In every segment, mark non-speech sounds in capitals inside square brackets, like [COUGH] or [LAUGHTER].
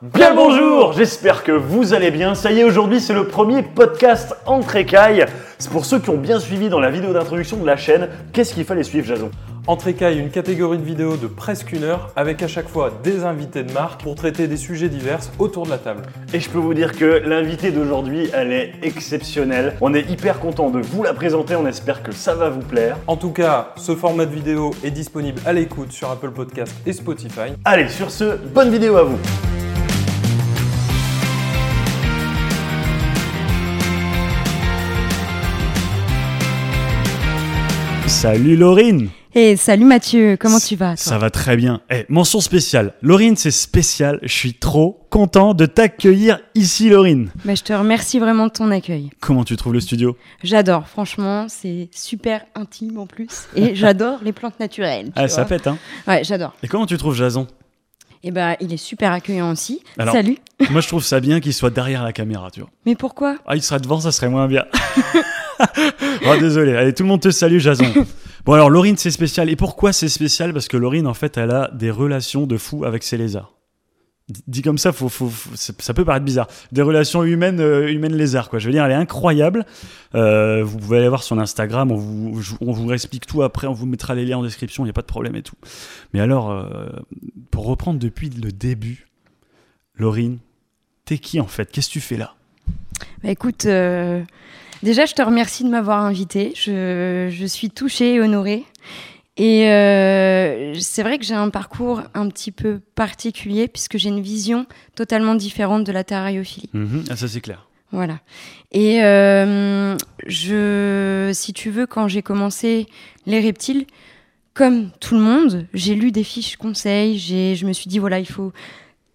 Bien le bonjour, j'espère que vous allez bien. Ça y est, aujourd'hui c'est le premier podcast entre écailles. C'est pour ceux qui ont bien suivi dans la vidéo d'introduction de la chaîne, qu'est-ce qu'il fallait suivre Jason? Entre écailles, une catégorie de vidéos de presque une heure avec à chaque fois des invités de marque pour traiter des sujets divers autour de la table. Et je peux vous dire que l'invitée d'aujourd'hui, elle est exceptionnelle. On est hyper content de vous la présenter, on espère que ça va vous plaire. En tout cas, ce format de vidéo est disponible à l'écoute sur Apple Podcast et Spotify. Allez, sur ce, bonne vidéo à vous Salut Laurine Et salut Mathieu, comment tu vas toi Ça va très bien. Eh, mention spéciale. Laurine, c'est spécial. Je suis trop content de t'accueillir ici, Laurine. Bah, je te remercie vraiment de ton accueil. Comment tu trouves le studio? J'adore, franchement, c'est super intime en plus. Et [LAUGHS] j'adore les plantes naturelles. tu Ah, ça pète, hein Ouais, j'adore. Et comment tu trouves Jason? Et bah, il est super accueillant aussi. Alors- Salut. [LAUGHS] Moi, je trouve ça bien qu'il soit derrière la caméra, tu vois. Mais pourquoi? Ah, il serait devant, ça serait moins bien. [LAUGHS] oh, désolé. Allez, tout le monde te salue, Jason. [LAUGHS] Bon, alors, Laurine, c'est spécial. Et pourquoi c'est spécial? Parce que Laurine, en fait, elle a des relations de fou avec ses lézards. Dit comme ça, faut, faut, ça peut paraître bizarre. Des relations humaines, euh, humaines lézards, quoi. Je veux dire, elle est incroyable. Euh, vous pouvez aller voir son Instagram. On vous, on vous explique tout après. On vous mettra les liens en description. Il n'y a pas de problème et tout. Mais alors, euh, pour reprendre depuis le début, Laurine, t'es qui en fait? Qu'est-ce que tu fais là? Bah écoute, euh, déjà je te remercie de m'avoir invité. Je, je suis touchée et honorée. Et euh, c'est vrai que j'ai un parcours un petit peu particulier puisque j'ai une vision totalement différente de la terrariophilie. Mhm. Ah, ça c'est clair. Voilà. Et euh, je, si tu veux, quand j'ai commencé les reptiles, comme tout le monde, j'ai lu des fiches conseils. J'ai, je me suis dit voilà, il faut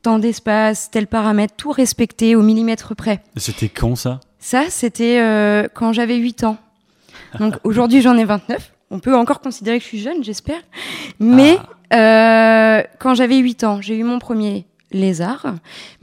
tant d'espace, tel paramètre, tout respecter au millimètre près. C'était quand ça? Ça, c'était euh, quand j'avais 8 ans. Donc aujourd'hui, j'en ai 29. On peut encore considérer que je suis jeune, j'espère. Mais euh, quand j'avais 8 ans, j'ai eu mon premier lézard.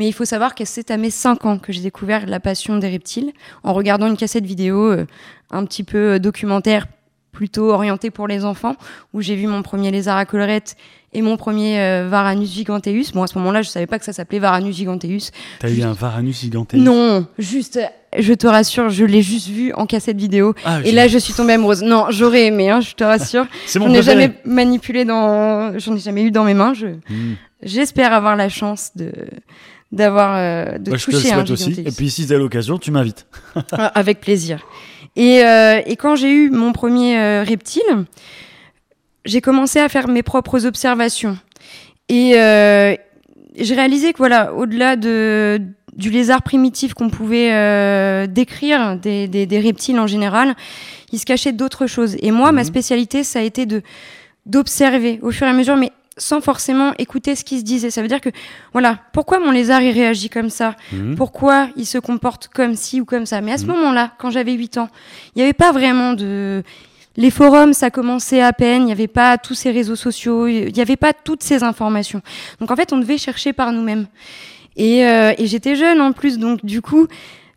Mais il faut savoir que c'est à mes 5 ans que j'ai découvert la passion des reptiles en regardant une cassette vidéo euh, un petit peu euh, documentaire plutôt orientée pour les enfants où j'ai vu mon premier lézard à collerette et mon premier euh, Varanus giganteus. Bon, à ce moment-là, je savais pas que ça s'appelait Varanus giganteus. T'as eu un Varanus giganteus? Non, juste, je te rassure, je l'ai juste vu en cassette vidéo. Ah, Et là, je suis tombée amoureuse. Non, j'aurais aimé, hein, je te rassure. [LAUGHS] c'est mon J'en ai jamais manipulé dans, j'en ai jamais eu dans mes mains. Je, Hmm. j'espère avoir la chance de, d'avoir, euh, de Bah, je te le toucher un souhaite aussi. Et puis si t'as l'occasion, tu m'invites. Ah, Avec plaisir. Et, euh, et quand j'ai eu mon premier euh, reptile, j'ai commencé à faire mes propres observations. Et euh, j'ai réalisé que voilà, au-delà de, du lézard primitif qu'on pouvait euh, décrire, des, des, des reptiles en général, il se cachait d'autres choses. Et moi, ma Mhm. spécialité, ça a été de d'observer au fur et à mesure, mais sans forcément écouter ce qui se disait. Ça veut dire que, voilà, pourquoi mon lézard, il réagit comme ça? Mhm. pourquoi il se comporte comme ci ou comme ça? Mais à ce Mhm. moment-là, quand j'avais 8 ans, il n'y avait pas vraiment de... Les forums, ça commençait à peine, il n'y avait pas tous ces réseaux sociaux, il n'y avait pas toutes ces informations. Donc en fait, on devait chercher par nous-mêmes. Et, euh, et j'étais jeune en plus, donc du coup,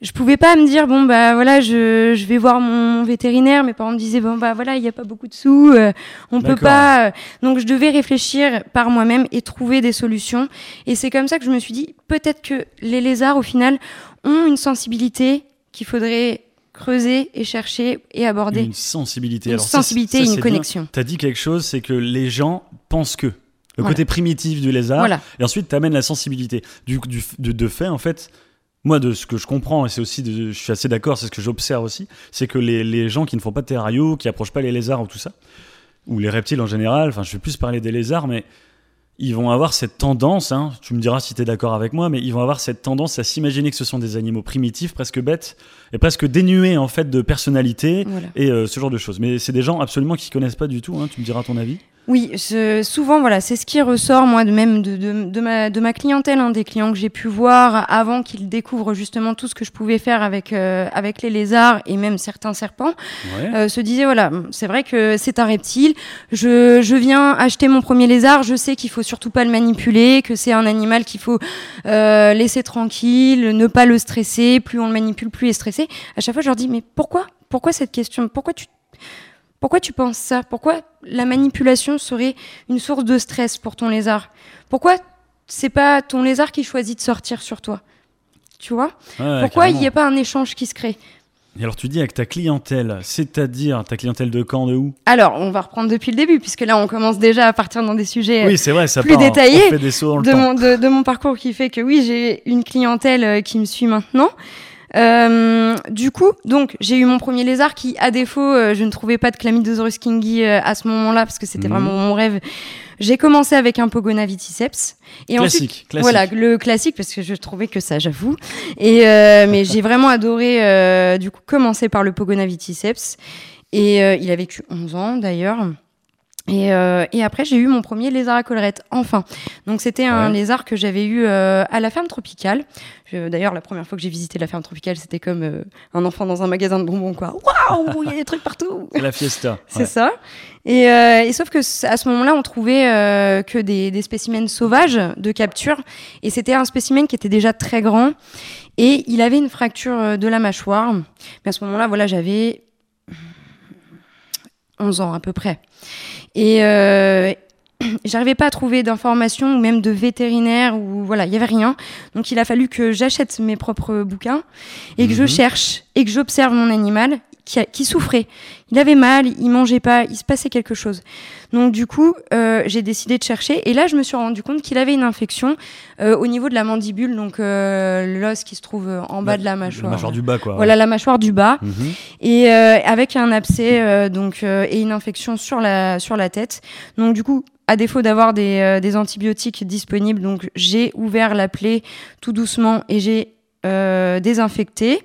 je pouvais pas me dire, bon, bah voilà, je, je vais voir mon vétérinaire. Mes parents me disaient, bon, bah voilà, il n'y a pas beaucoup de sous, euh, on peut pas. euh. Donc je devais réfléchir par moi-même et trouver des solutions. Et c'est comme ça que je me suis dit, peut-être que les lézards, au final, ont une sensibilité qu'il faudrait creuser et chercher et aborder. Une sensibilité. Une Alors, sensibilité ça, et c'est une connexion. T'as dit quelque chose, c'est que les gens pensent que. Le Voilà. côté primitif du lézard. Voilà. Et ensuite, t'amènes la sensibilité. Du, du, de, de fait, en fait, moi, de ce que je comprends, et c'est aussi, de- je suis assez d'accord, c'est ce que j'observe aussi, c'est que les, les gens qui ne font pas de terrario, qui approchent pas les lézards ou tout ça, ou les reptiles en général, enfin, je vais plus parler des lézards, mais ils vont avoir cette tendance, hein, tu me diras si tu es d'accord avec moi, mais ils vont avoir cette tendance à s'imaginer que ce sont des animaux primitifs, presque bêtes, et presque dénués en fait de personnalité, Voilà. et euh, ce genre de choses. Mais c'est des gens absolument qui connaissent pas du tout, hein, tu me diras ton avis. Oui, souvent, voilà, c'est ce qui ressort, moi, de même de, de, de ma, de ma clientèle, hein, des clients que j'ai pu voir avant qu'ils découvrent justement tout ce que je pouvais faire avec, euh, avec les lézards et même certains serpents, Ouais. euh, se disaient, voilà, c'est vrai que c'est un reptile, je, je viens acheter mon premier lézard, je sais qu'il faut surtout pas le manipuler, que c'est un animal qu'il faut euh, laisser tranquille, ne pas le stresser, plus on le manipule, plus il est stressé. À chaque fois, je leur dis, mais pourquoi? Pourquoi cette question? Pourquoi tu pourquoi tu penses ça? Pourquoi la manipulation serait une source de stress pour ton lézard? Pourquoi c'est pas ton lézard qui choisit de sortir sur toi? Tu vois? Ouais, Pourquoi il n'y a pas un échange qui se crée? Et alors tu dis avec ta clientèle, c'est-à-dire ta clientèle de quand, de où? Alors, on va reprendre depuis le début, puisque là, on commence déjà à partir dans des sujets Oui, vrai, ça plus part, détaillé On fait des sauts dans le de, temps. mon, de, de mon parcours qui fait que oui, j'ai une clientèle euh, qui me suit maintenant. Euh, du coup, donc j'ai eu mon premier lézard qui, à défaut, euh, je ne trouvais pas de Chlamydosaurus kingi euh, à ce moment-là parce que c'était Mhm. vraiment mon rêve. J'ai commencé avec un Pogona viticeps et ensuite Classique, classique. voilà le classique parce que je trouvais que ça, j'avoue. Et euh, mais j'ai vraiment adoré euh, du coup commencer par le Pogona viticeps et euh, il a vécu 11 ans d'ailleurs. Et, euh, et après, j'ai eu mon premier lézard à collerette, enfin. Donc, c'était un lézard que j'avais eu euh, à la ferme tropicale. D'ailleurs, la première fois que j'ai visité la ferme tropicale, c'était comme euh, un enfant dans un magasin de bonbons, quoi. Waouh, il y a des trucs partout [LAUGHS] la fiesta. [LAUGHS] c'est ouais. ça. Et, euh, et sauf que à ce moment-là, on trouvait euh, que des, des spécimens sauvages de capture. Et c'était un spécimen qui était déjà très grand. Et il avait une fracture de la mâchoire. Mais à ce moment-là, voilà, j'avais 11 ans à peu près. Et euh, [CLEARS THROAT] j'arrivais pas à trouver d'informations ou même de vétérinaire ou voilà, il y avait rien. Donc il a fallu que j'achète mes propres bouquins et que je Mhm. cherche et que j'observe mon animal qui, a- qui souffrait. Il avait mal, il mangeait pas, il se passait quelque chose. Donc du coup, euh, j'ai décidé de chercher et là je me suis rendu compte qu'il avait une infection euh, au niveau de la mandibule, donc euh, l'os qui se trouve euh, en bas de la mâchoire. La mâchoire du bas, quoi. Voilà la mâchoire du bas Mhm. et euh, avec un abcès euh, donc euh, et une infection sur la sur la tête. Donc du coup, à défaut d'avoir des, euh, des antibiotiques disponibles, donc j'ai ouvert la plaie tout doucement et j'ai euh, désinfecté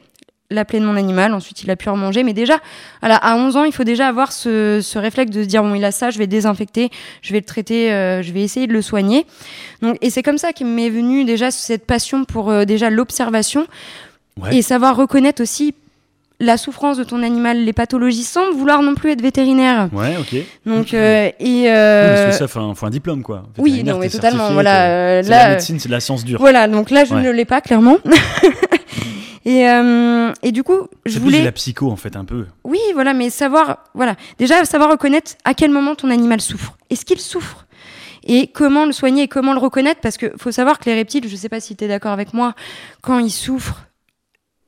la plaie de mon animal. Ensuite, il a pu remanger. Mais déjà, voilà, à 11 ans, il faut déjà avoir ce, ce réflexe de se dire bon, il a ça, je vais désinfecter, je vais le traiter, euh, je vais essayer de le soigner. Donc, et c'est comme ça qu'il m'est venu déjà cette passion pour euh, déjà l'observation Ouais. et savoir reconnaître aussi la souffrance de ton animal, les pathologies, sans vouloir non plus être vétérinaire. Ouais, ok. Oui, Donc, euh, et parce euh, que ça, faut un, faut un diplôme, quoi. oui, non, mais totalement. certifié, Voilà, là, la médecine, c'est de la science dure. voilà. Donc là, je Ouais. ne l'ai pas clairement. [LAUGHS] et euh, et du coup, je C'est voulais. de la psycho, en fait, un peu. Oui, voilà, mais savoir, voilà, déjà savoir reconnaître à quel moment ton animal souffre. Est-ce qu'il souffre? Et comment le soigner et comment le reconnaître? Parce que faut savoir que les reptiles, je sais pas si tu es d'accord avec moi, quand ils souffrent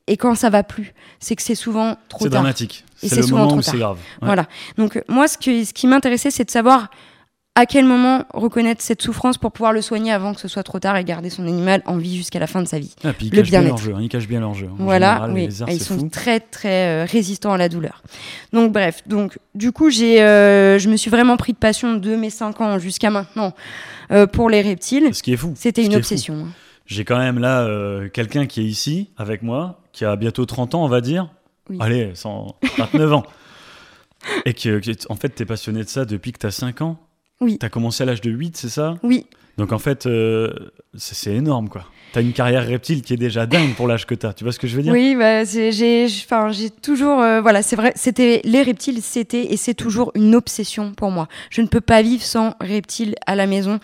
et quand ça va plus, c'est que c'est souvent trop C'est dramatique. Et C'est c'est le souvent moment trop où c'est grave. Ouais. Voilà. Donc moi, ce, que, ce qui m'intéressait, c'est de savoir à quel moment reconnaître cette souffrance pour pouvoir le soigner avant que ce soit trop tard et garder son animal en vie jusqu'à la fin de sa vie. Ah, puis ils Le cachent bien leur jeu. hein, Ils cachent bien leur jeu. En Voilà, général, oui, les Ah, ils sont fou. très très euh, résistants à la douleur. Donc bref, donc du coup j'ai, euh, je me suis vraiment pris de passion de mes 5 ans jusqu'à maintenant euh, pour les reptiles. Ce qui est fou. C'était une obsession. hein. J'ai quand même là quelqu'un qui est ici avec moi, qui a bientôt 30 ans, on va dire. Oui. Allez, 129 ans. Et que, en fait, t'es passionné de ça depuis que t'as 5 ans. Oui. T'as commencé à l'âge de 8, c'est ça? Oui, Donc en fait, euh, c'est énorme, quoi. T'as une carrière reptile qui est déjà dingue pour l'âge que t'as. Tu vois ce que je veux dire? Oui, bah, j'ai, enfin j'ai toujours, euh, voilà, c'est vrai, c'était les reptiles, c'était et c'est toujours une obsession pour moi. Je ne peux pas vivre sans reptiles à la maison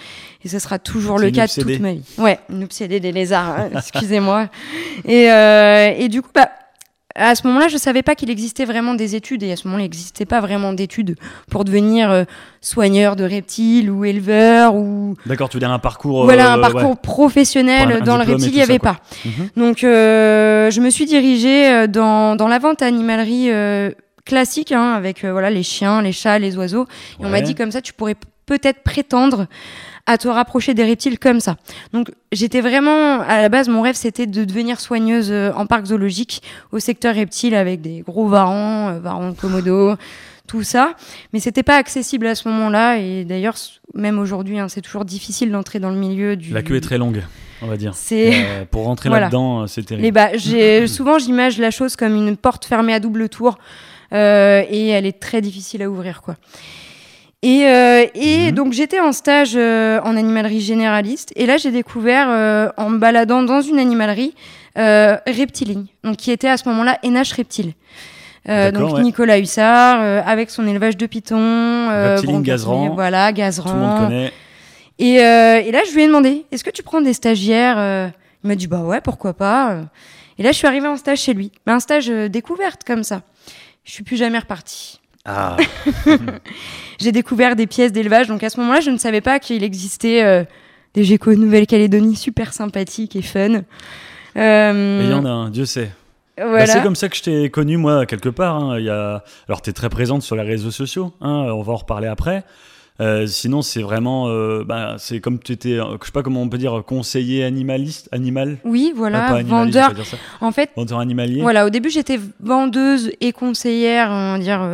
et ce sera toujours le cas obsédée. toute ma vie. Ouais, une obsédée des lézards, hein, [LAUGHS] excusez-moi. Et, euh, et du coup, bah, à ce moment-là, je savais pas qu'il existait vraiment des études et à ce moment-là, il n'existait pas vraiment d'études pour devenir euh, soigneur de reptiles ou éleveur ou D'accord, tu veux dire un parcours. voilà euh, un parcours ouais. professionnel Pour un- un dans le reptile, il n'y avait quoi. pas. Mhm. Donc, euh, je me suis dirigée euh, dans, dans la vente à animalerie euh, classique, hein, avec euh, voilà les chiens, les chats, les oiseaux. Et on m'a dit comme ça, tu pourrais peut-être prétendre à te rapprocher des reptiles comme ça. Donc, j'étais vraiment à la base, mon rêve, c'était de devenir soigneuse euh, en parc zoologique au secteur reptile avec des gros varans, euh, varans de Komodo. Tout ça, mais c'était pas accessible à ce moment-là, et d'ailleurs, même aujourd'hui, hein, c'est toujours difficile d'entrer dans le milieu du. La queue est très longue, on va dire. C'est Euh, pour rentrer Voilà. là-dedans, euh, c'est terrible. les bah, j'ai [LAUGHS] souvent j'image la chose comme une porte fermée à double tour euh, et elle est très difficile à ouvrir quoi. Et, euh, et Mhm. donc j'étais en stage euh, en animalerie généraliste et là j'ai découvert euh, en me baladant dans une animalerie euh, Reptiling, donc qui était à ce moment-là NH Reptile. Euh, donc ouais. Nicolas Hussard euh, avec son élevage de pitons, euh, broncassonnier, Gazeran. voilà Tout le monde connaît. et, euh, et là, je lui ai demandé, est-ce que tu prends des stagiaires Euh, Il m'a dit, bah ouais, pourquoi pas. Et là, je suis arrivée en stage chez lui. Mais un stage découverte comme ça. Je suis plus jamais repartie. Ah, [LAUGHS] J'ai découvert des pièces d'élevage. Donc à ce moment-là, je ne savais pas qu'il existait euh, des geckos de Nouvelle-Calédonie super sympathiques et fun. Euh, il y en a un, Dieu sait. Voilà. Bah, c'est comme ça que je t'ai connu, moi, quelque part. Hein. Il y a... Alors, tu es très présente sur les réseaux sociaux, hein, on va en reparler après. Euh, sinon, c'est vraiment, euh, bah, c'est comme tu étais, euh, je sais pas comment on peut dire, conseiller animaliste, animal. Oui, voilà, vendeur. En fait, vendeur animalier. Voilà, au début, j'étais vendeuse et conseillère, on va dire,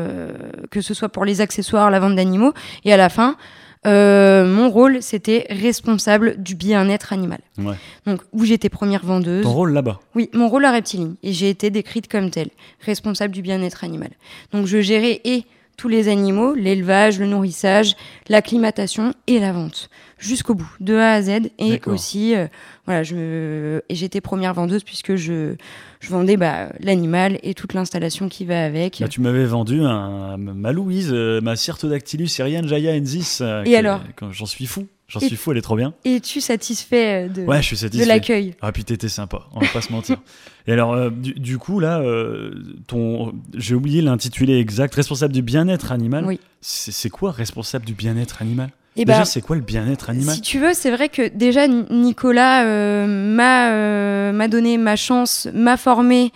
que ce soit pour les accessoires, la vente d'animaux, et à la fin, mon rôle, c'était responsable du bien-être animal. Ouais. Donc, où j'étais première vendeuse. Ton rôle là-bas? Oui, mon rôle à Reptiline. Et j'ai été décrite comme telle, responsable du bien-être animal. Donc, je gérais et tous les animaux, l'élevage, le nourrissage, l'acclimatation et la vente, jusqu'au bout, de A à Z. Et aussi, euh, voilà, je, j'étais première vendeuse puisque je, je vendais bah, l'animal et toute l'installation qui va avec. Bah, tu m'avais vendu un, ma Louise, euh, ma Cyrtodactylus Syrian Jaya Ensis. Euh, et alors? J'en suis fou. J'en suis fou, elle est trop bien. Es-tu satisfait de, ouais, je suis satisfait. de l'accueil? Ah, puis t'étais sympa, on va pas se mentir. [LAUGHS] Et alors, euh, du, coup, là, euh, ton, j'ai oublié l'intitulé exact, responsable du bien-être animal. Oui. C'est, quoi responsable du bien-être animal? Et eh déjà, bah, c'est quoi le bien-être animal? Si tu veux, c'est vrai que déjà, Nicolas euh, m'a, m'a donné ma chance, m'a formé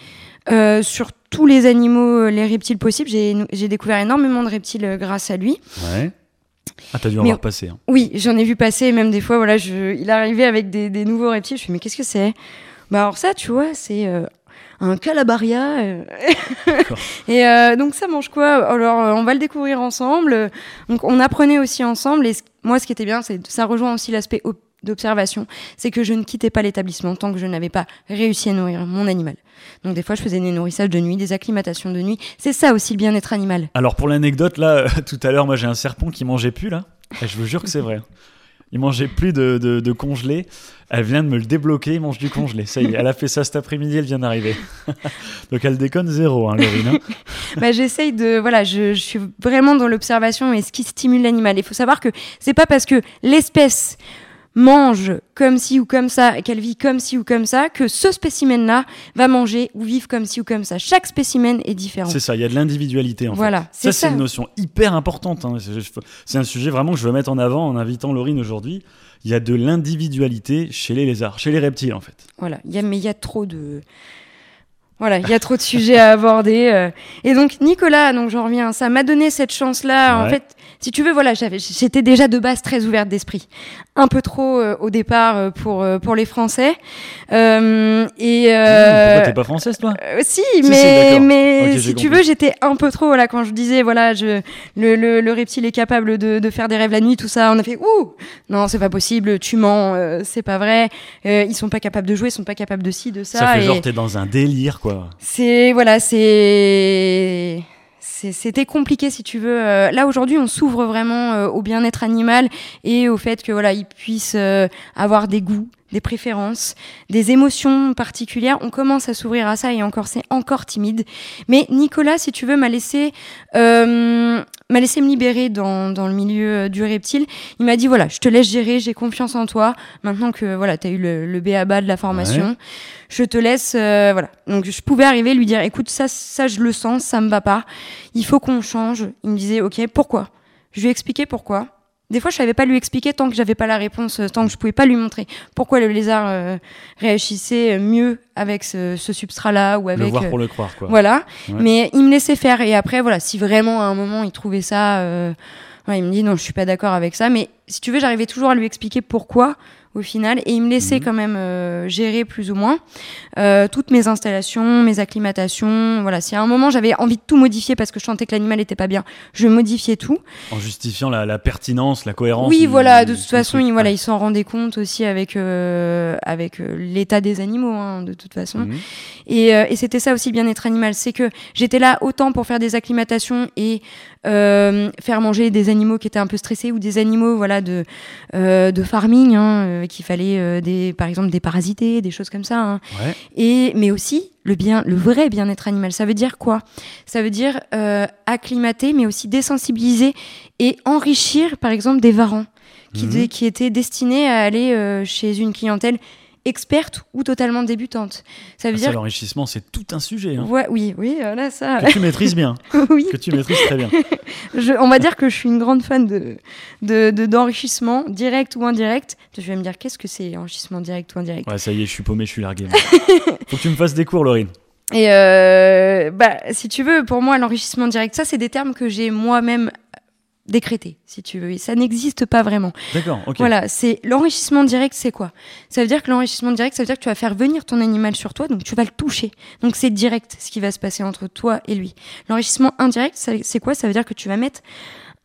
sur tous les animaux, les reptiles possibles. J'ai, j'ai découvert énormément de reptiles grâce à lui. Ouais. Ah, t'as dû en voir passer. Hein. Oui, j'en ai vu passer, même des fois, voilà, je, il arrivait avec des, des nouveaux reptiles. Je me suis mais qu'est-ce que c'est? Bah, alors ça, tu vois, c'est euh, un calabaria. Euh. [LAUGHS] et euh, donc, ça mange quoi? Alors, on va le découvrir ensemble. Donc, on apprenait aussi ensemble. Et moi, ce qui était bien, c'est ça rejoint aussi l'aspect d'observation, c'est que je ne quittais pas l'établissement tant que je n'avais pas réussi à nourrir mon animal. Donc des fois, je faisais des nourrissages de nuit, des acclimatations de nuit. C'est ça aussi le bien-être animal. Alors pour l'anecdote, là, tout à l'heure, moi j'ai un serpent qui mangeait plus, là. Et je vous jure que c'est vrai. Il mangeait plus de, de, congelé. Elle vient de me le débloquer, il mange du congelé. Ça y est, elle a fait ça cet après-midi, elle vient d'arriver. [LAUGHS] Donc elle déconne zéro, hein, Laurine. Hein. [LAUGHS] bah, J'essaye de. Voilà, je, je, suis vraiment dans l'observation et ce qui stimule l'animal. Il faut savoir que c'est pas parce que l'espèce mange comme ci ou comme ça, qu'elle vit comme ci ou comme ça, que ce spécimen-là va manger ou vivre comme ci ou comme ça. Chaque spécimen est différent. C'est ça, il y a de l'individualité en voilà, fait. Ça, c'est une notion hyper importante. Hein. C'est un sujet vraiment que je veux mettre en avant en invitant Laurine aujourd'hui. Il y a de l'individualité chez les lézards, chez les reptiles en fait. Voilà, y a, mais il y a trop de... Voilà, il y a trop de [LAUGHS] sujets à aborder. Euh. Et donc Nicolas, donc j'en reviens, ça m'a donné cette chance-là. En fait, si tu veux, voilà, j'étais déjà de base très ouverte d'esprit, un peu trop euh, au départ euh, pour euh, pour les Français. Euh, et mmh, pourquoi t'es pas française toi? Si, mais mais si tu veux, j'étais un peu trop voilà quand je disais voilà, je le, le, le reptile est capable de, de, faire des rêves la nuit, tout ça, on a fait ouh non c'est pas possible, tu mens, c'est pas vrai, ils sont pas capables de jouer, ils sont pas capables de ci de ça. Ça fait genre t'es dans un délire quoi. C'est voilà c'est c'était compliqué si tu veux. Euh, là aujourd'hui, on s'ouvre vraiment euh, au bien-être animal et au fait que voilà, il puisse euh, avoir des goûts, des préférences, des émotions particulières. On commence à s'ouvrir à ça et encore c'est encore timide. Mais Nicolas, si tu veux, m'a laissé euh, m'a laissé me libérer dans, dans le milieu euh, du reptile. Il m'a dit voilà, je te laisse gérer, j'ai confiance en toi. Maintenant que voilà, tu as eu le, le BABA de la formation, je te laisse euh, voilà. Donc je pouvais arriver lui dire écoute ça ça je le sens, ça me va pas. Il faut qu'on change. Il me disait OK, pourquoi? Je lui ai expliqué pourquoi. Des fois, je savais pas lui expliquer tant que j'avais pas la réponse, tant que je pouvais pas lui montrer pourquoi le lézard euh, réagissait mieux avec ce, ce substrat-là ou avec. Le voir pour le croire, quoi. Voilà. Mais il me laissait faire. Et après, voilà, si vraiment à un moment il trouvait ça, euh, il me dit non, je suis pas d'accord avec ça. Mais si tu veux, j'arrivais toujours à lui expliquer pourquoi au final, et il me laissait mhm. quand même euh, gérer plus ou moins euh, toutes mes installations, mes acclimatations. Voilà, si à un moment j'avais envie de tout modifier parce que je sentais que l'animal n'était pas bien, je modifiais tout. En justifiant la, la pertinence, la cohérence. Oui, voilà. De toute façon, il, voilà, il s'en rendait compte aussi avec euh, avec euh, l'état des animaux, hein, de toute façon. Et, euh, et c'était ça aussi bien-être animal, c'est que j'étais là autant pour faire des acclimatations et faire manger des animaux qui étaient un peu stressés ou des animaux, voilà, de de farming. Hein, qu'il fallait euh, des, par exemple des parasités, des choses comme ça. Hein. Et mais aussi le bien, le vrai bien-être animal. Ça veut dire quoi? Ça veut dire euh, acclimater, mais aussi désensibiliser et enrichir, par exemple, des varans qui, mhm. qui étaient destinés à aller euh, chez une clientèle experte ou totalement débutante. Ça veut Ah, dire. l'enrichissement, c'est tout un sujet. hein, Ouais, oui, oui, voilà ça. Que tu maîtrises bien. [LAUGHS] oui, que tu maîtrises très bien. [LAUGHS] je- on va dire que je suis une grande fan de de- de- d'enrichissement, direct ou indirect. Tu vas me dire, qu'est-ce que c'est enrichissement direct ou indirect? Ouais, ça y est, je suis paumé, je suis largué. [LAUGHS] Faut que tu me fasses des cours, Laurine. Et euh, bah, si tu veux, pour moi, l'enrichissement direct, ça, c'est des termes que j'ai moi-même décrétés, si tu veux. Et ça n'existe pas vraiment. D'accord, ok. Voilà, c'est l'enrichissement direct, c'est quoi? Ça veut dire que l'enrichissement direct, ça veut dire que tu vas faire venir ton animal sur toi, donc tu vas le toucher. Donc c'est direct ce qui va se passer entre toi et lui. L'enrichissement indirect, c'est quoi? Ça veut dire que tu vas mettre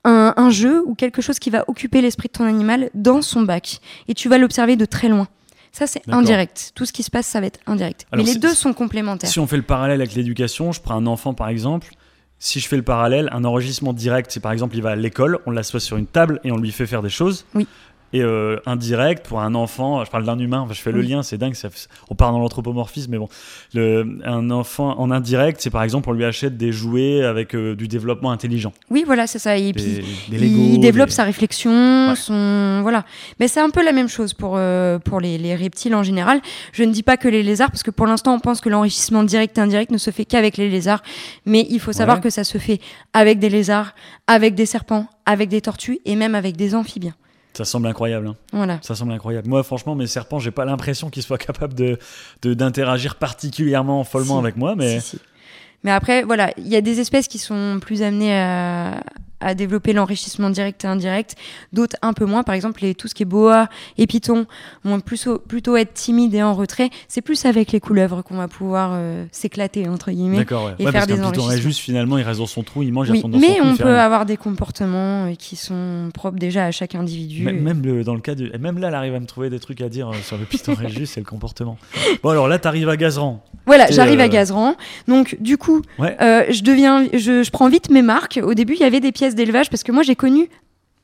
un, un jeu ou quelque chose qui va occuper l'esprit de ton animal dans son bac et tu vas l'observer de très loin. Ça, c'est indirect. Tout ce qui se passe, ça va être indirect. Alors, Mais les deux sont complémentaires. Si on fait le parallèle avec l'éducation, je prends un enfant par exemple. Si je fais le parallèle, un enregistrement direct, c'est par exemple, il va à l'école, on l'assoit sur une table et on lui fait faire des choses. Oui. Et euh, indirect, pour un enfant, je parle d'un humain, enfin, je fais le lien, c'est dingue, ça, on part dans l'anthropomorphisme, mais bon. Le, un enfant en indirect, c'est par exemple, on lui achète des jouets avec euh, du développement intelligent. Oui, voilà, c'est ça. Et puis, Des, des Lego, il développe des- sa réflexion, Ouais. son voilà. Mais c'est un peu la même chose pour euh, pour les, les reptiles en général. Je ne dis pas que les lézards, parce que pour l'instant on pense que l'enrichissement direct et indirect ne se fait qu'avec les lézards, mais il faut savoir Ouais. que ça se fait avec des lézards, avec des serpents, avec des tortues et même avec des amphibiens. Ça semble incroyable. hein. Voilà. Ça semble incroyable. Moi, franchement, mes serpents, j'ai pas l'impression qu'ils soient capables de d'interagir particulièrement follement Si. avec moi, mais Si, si. Mais après, voilà, il y a des espèces qui sont plus amenées à, à développer l'enrichissement direct et indirect, d'autres un peu moins. Par exemple, les, tout ce qui est boa et python vont plus plutôt être timides et en retrait. C'est plus avec les couleuvres qu'on va pouvoir euh, s'éclater, entre guillemets. d'accord. Et Ouais, faire parce des python juste finalement, il reste dans son trou, il mange, il Oui, retourne dans son mais trou. on peut rien. avoir des comportements euh, qui sont propres déjà à chaque individu. Même, même le- dans le cas de. et Même là, elle arrive à me trouver des trucs à dire euh, sur le piston Régis, c'est le comportement. Bon, alors là, t'arrives à Gazeran. Voilà, Et, j'arrive euh, à Gazeran. Donc, du coup, Ouais. je deviens, je, je prends vite mes marques. Au début, il y avait des pièces d'élevage parce que moi, j'ai connu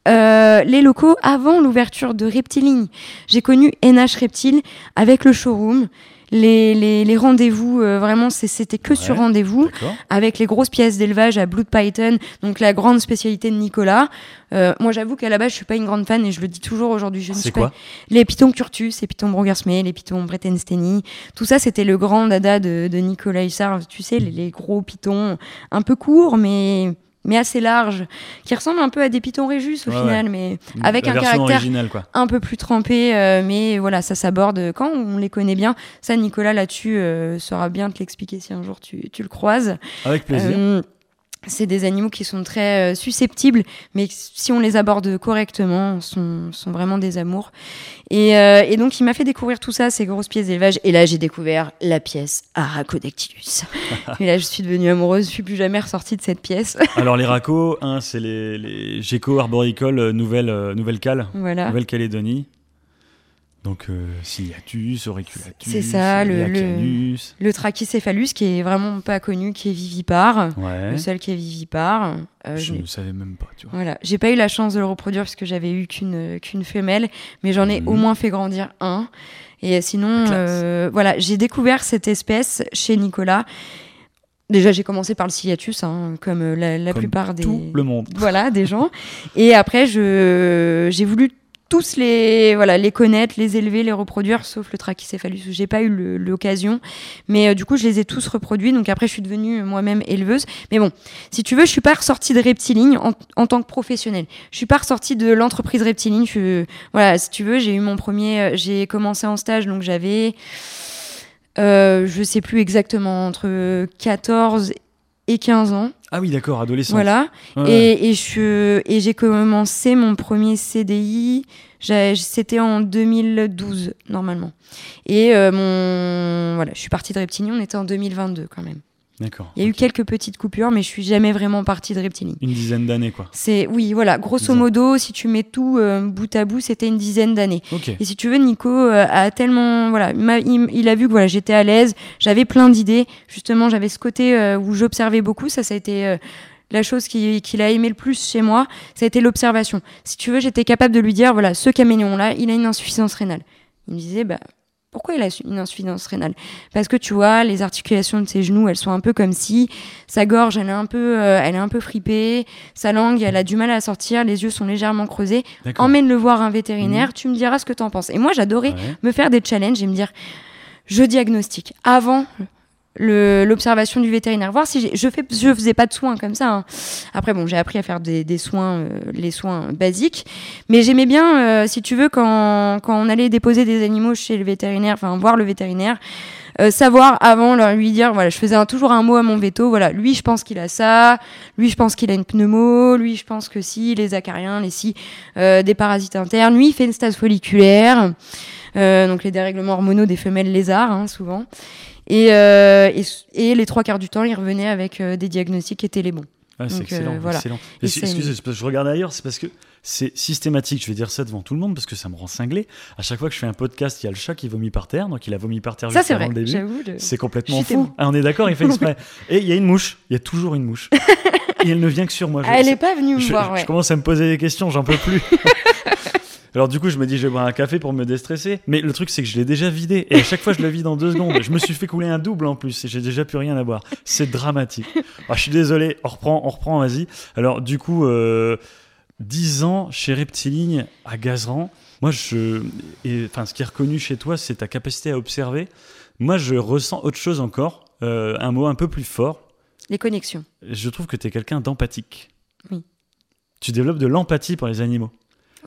euh, les locaux avant l'ouverture de Reptiling. J'ai connu NH Reptile avec le showroom. Les, les, les rendez-vous, euh, vraiment, c'était que sur rendez-vous avec les grosses pièces d'élevage à Blood Python, donc la grande spécialité de Nicolas. Euh, moi, j'avoue qu'à la base, je suis pas une grande fan et je le dis toujours aujourd'hui. Je ne C'est suis quoi? Pas les pitons Curtus, les pitons Brongersmey, les pitons Brettensteni, tout ça c'était le grand dada de, de Nicolas Hussard, tu sais, les, les gros pitons un peu courts mais, mais assez larges, qui ressemblent un peu à des pitons Réjus au Ouais, final, mais avec La un caractère originale, quoi. un peu plus trempé, euh, mais voilà, ça s'aborde quand on les connaît bien. Ça, Nicolas là-dessus euh, saura bien te l'expliquer si un jour tu, tu le croises. Avec plaisir. C'est des animaux qui sont très euh, susceptibles, mais si on les aborde correctement, sont, sont vraiment des amours. Et, euh, et donc, il m'a fait découvrir tout ça, ces grosses pièces d'élevage. Et là, j'ai découvert la pièce Aracodactylus. [LAUGHS] et là, je suis devenue amoureuse, je suis plus jamais ressortie de cette pièce. [LAUGHS] Alors, les racos, hein, c'est les, les Gecko arboricoles euh, Nouvelle, euh, voilà. Nouvelle-Calédonie. Donc, euh, Ciliatus, Auriculatus, C'est ça, le- le-. Le trachycéphalus, qui est vraiment pas connu, qui est vivipare. Ouais. Le seul qui est vivipare. Euh, Je ne savais même pas, tu vois. Voilà, j'ai pas eu la chance de le reproduire parce que j'avais eu qu'une qu'une femelle, mais j'en ai Mhm. au moins fait grandir un. Et sinon, euh, voilà, j'ai découvert cette espèce chez Nicolas. Déjà, j'ai commencé par le ciliatus, hein, comme euh, la, la Comme plupart des Tout le monde. voilà des gens. Et après, je j'ai voulu tous les voilà les connaître, les élever, les reproduire, sauf le trachycéphalus où j'ai pas eu l'occasion. Mais euh, du coup, je les ai tous reproduits. Donc après, je suis devenue euh, moi-même éleveuse. Mais bon, si tu veux, je suis pas ressortie de Reptiling en, en tant que professionnelle. Je suis pas ressortie de l'entreprise Reptiling. Je, voilà, si tu veux, j'ai eu mon premier, euh, j'ai commencé en stage, donc j'avais, euh, je sais plus exactement entre 14 et 15 ans. Ah oui, d'accord, adolescent. Voilà. Ouais. Et, et je et j'ai commencé mon premier CDI. C'était en 2012 normalement. Et euh, mon voilà, je suis partie de Reptiling. On était en 2022 quand même. D'accord. Il y a eu quelques petites coupures, mais je suis jamais vraiment partie de Reptiling. Une dizaine d'années, quoi. C'est oui, voilà, grosso modo, si tu mets tout euh, bout à bout, c'était une dizaine d'années. Ok. Et si tu veux, Nico euh, a tellement, voilà, il il, a vu que voilà, j'étais à l'aise, j'avais plein d'idées. Justement, j'avais ce côté euh, où j'observais beaucoup. Ça, ça a été euh, la chose qui- qu'il a aimé le plus chez moi. Ça a été l'observation. Si tu veux, j'étais capable de lui dire, voilà, ce caméléon-là, il a une insuffisance rénale. Il me disait, bah, Pourquoi il a une insuffisance rénale? Parce que tu vois, les articulations de ses genoux, elles sont un peu comme si sa gorge, elle est un peu, euh, elle est un peu fripée, sa langue, elle a du mal à sortir, les yeux sont légèrement creusés. D'accord. Emmène-le voir un vétérinaire, tu me diras ce que t'en penses. Et moi, j'adorais Ouais. me faire des challenges et me dire, je diagnostique avant le- l'observation du vétérinaire, voir si je fais, je faisais pas de soins comme ça. hein. Après, bon, j'ai appris à faire des, des soins, euh, les soins basiques, mais j'aimais bien, euh, si tu veux, quand, quand on allait déposer des animaux chez le vétérinaire, enfin voir le vétérinaire. euh, savoir avant leur lui dire voilà je faisais toujours un mot à mon veto voilà lui je pense qu'il a ça lui je pense qu'il a une pneumo lui je pense que si les acariens les si euh, des parasites internes lui il fait une stase folliculaire euh, donc les dérèglements hormonaux des femelles lézards, hein, souvent. Et, euh, et, et les trois quarts du temps, ils revenaient avec euh, des diagnostics qui étaient les bons. Ah, c'est excellent. euh, voilà. excellent. Excusez, parce que je regarde ailleurs, c'est parce que c'est systématique. Je vais dire ça devant tout le monde parce que ça me rend cinglé. À chaque fois que je fais un podcast, il y a le chat qui vomit par terre, donc il a vomi par terre Ça, juste c'est avant vrai. le début. Le- C'est complètement fou. Ah, on est d'accord, il fait exprès. [LAUGHS] Et il y a une mouche. Il y a toujours une mouche. [LAUGHS] Et elle ne vient que sur moi. Je- elle est pas venue me je, voir, je commence à me poser des questions, j'en peux plus. [LAUGHS] Alors du coup, je me dis, je vais boire un café pour me déstresser. Mais le truc, c'est que je l'ai déjà vidé. Et à chaque fois, je le vide en deux secondes. Je me suis fait couler un double en plus. Et j'ai déjà plus rien à boire. C'est dramatique. Ah, je suis désolé. On reprend, on reprend, vas-y. Alors du coup, euh, 10 ans chez Reptiline à Gazeran. Moi, je, et, enfin, ce qui est reconnu chez toi, c'est ta capacité à observer. Moi, je ressens autre chose encore. Euh, un mot un peu plus fort Les connexions. je trouve que tu es quelqu'un d'empathique. Oui. Tu développes de l'empathie pour les animaux.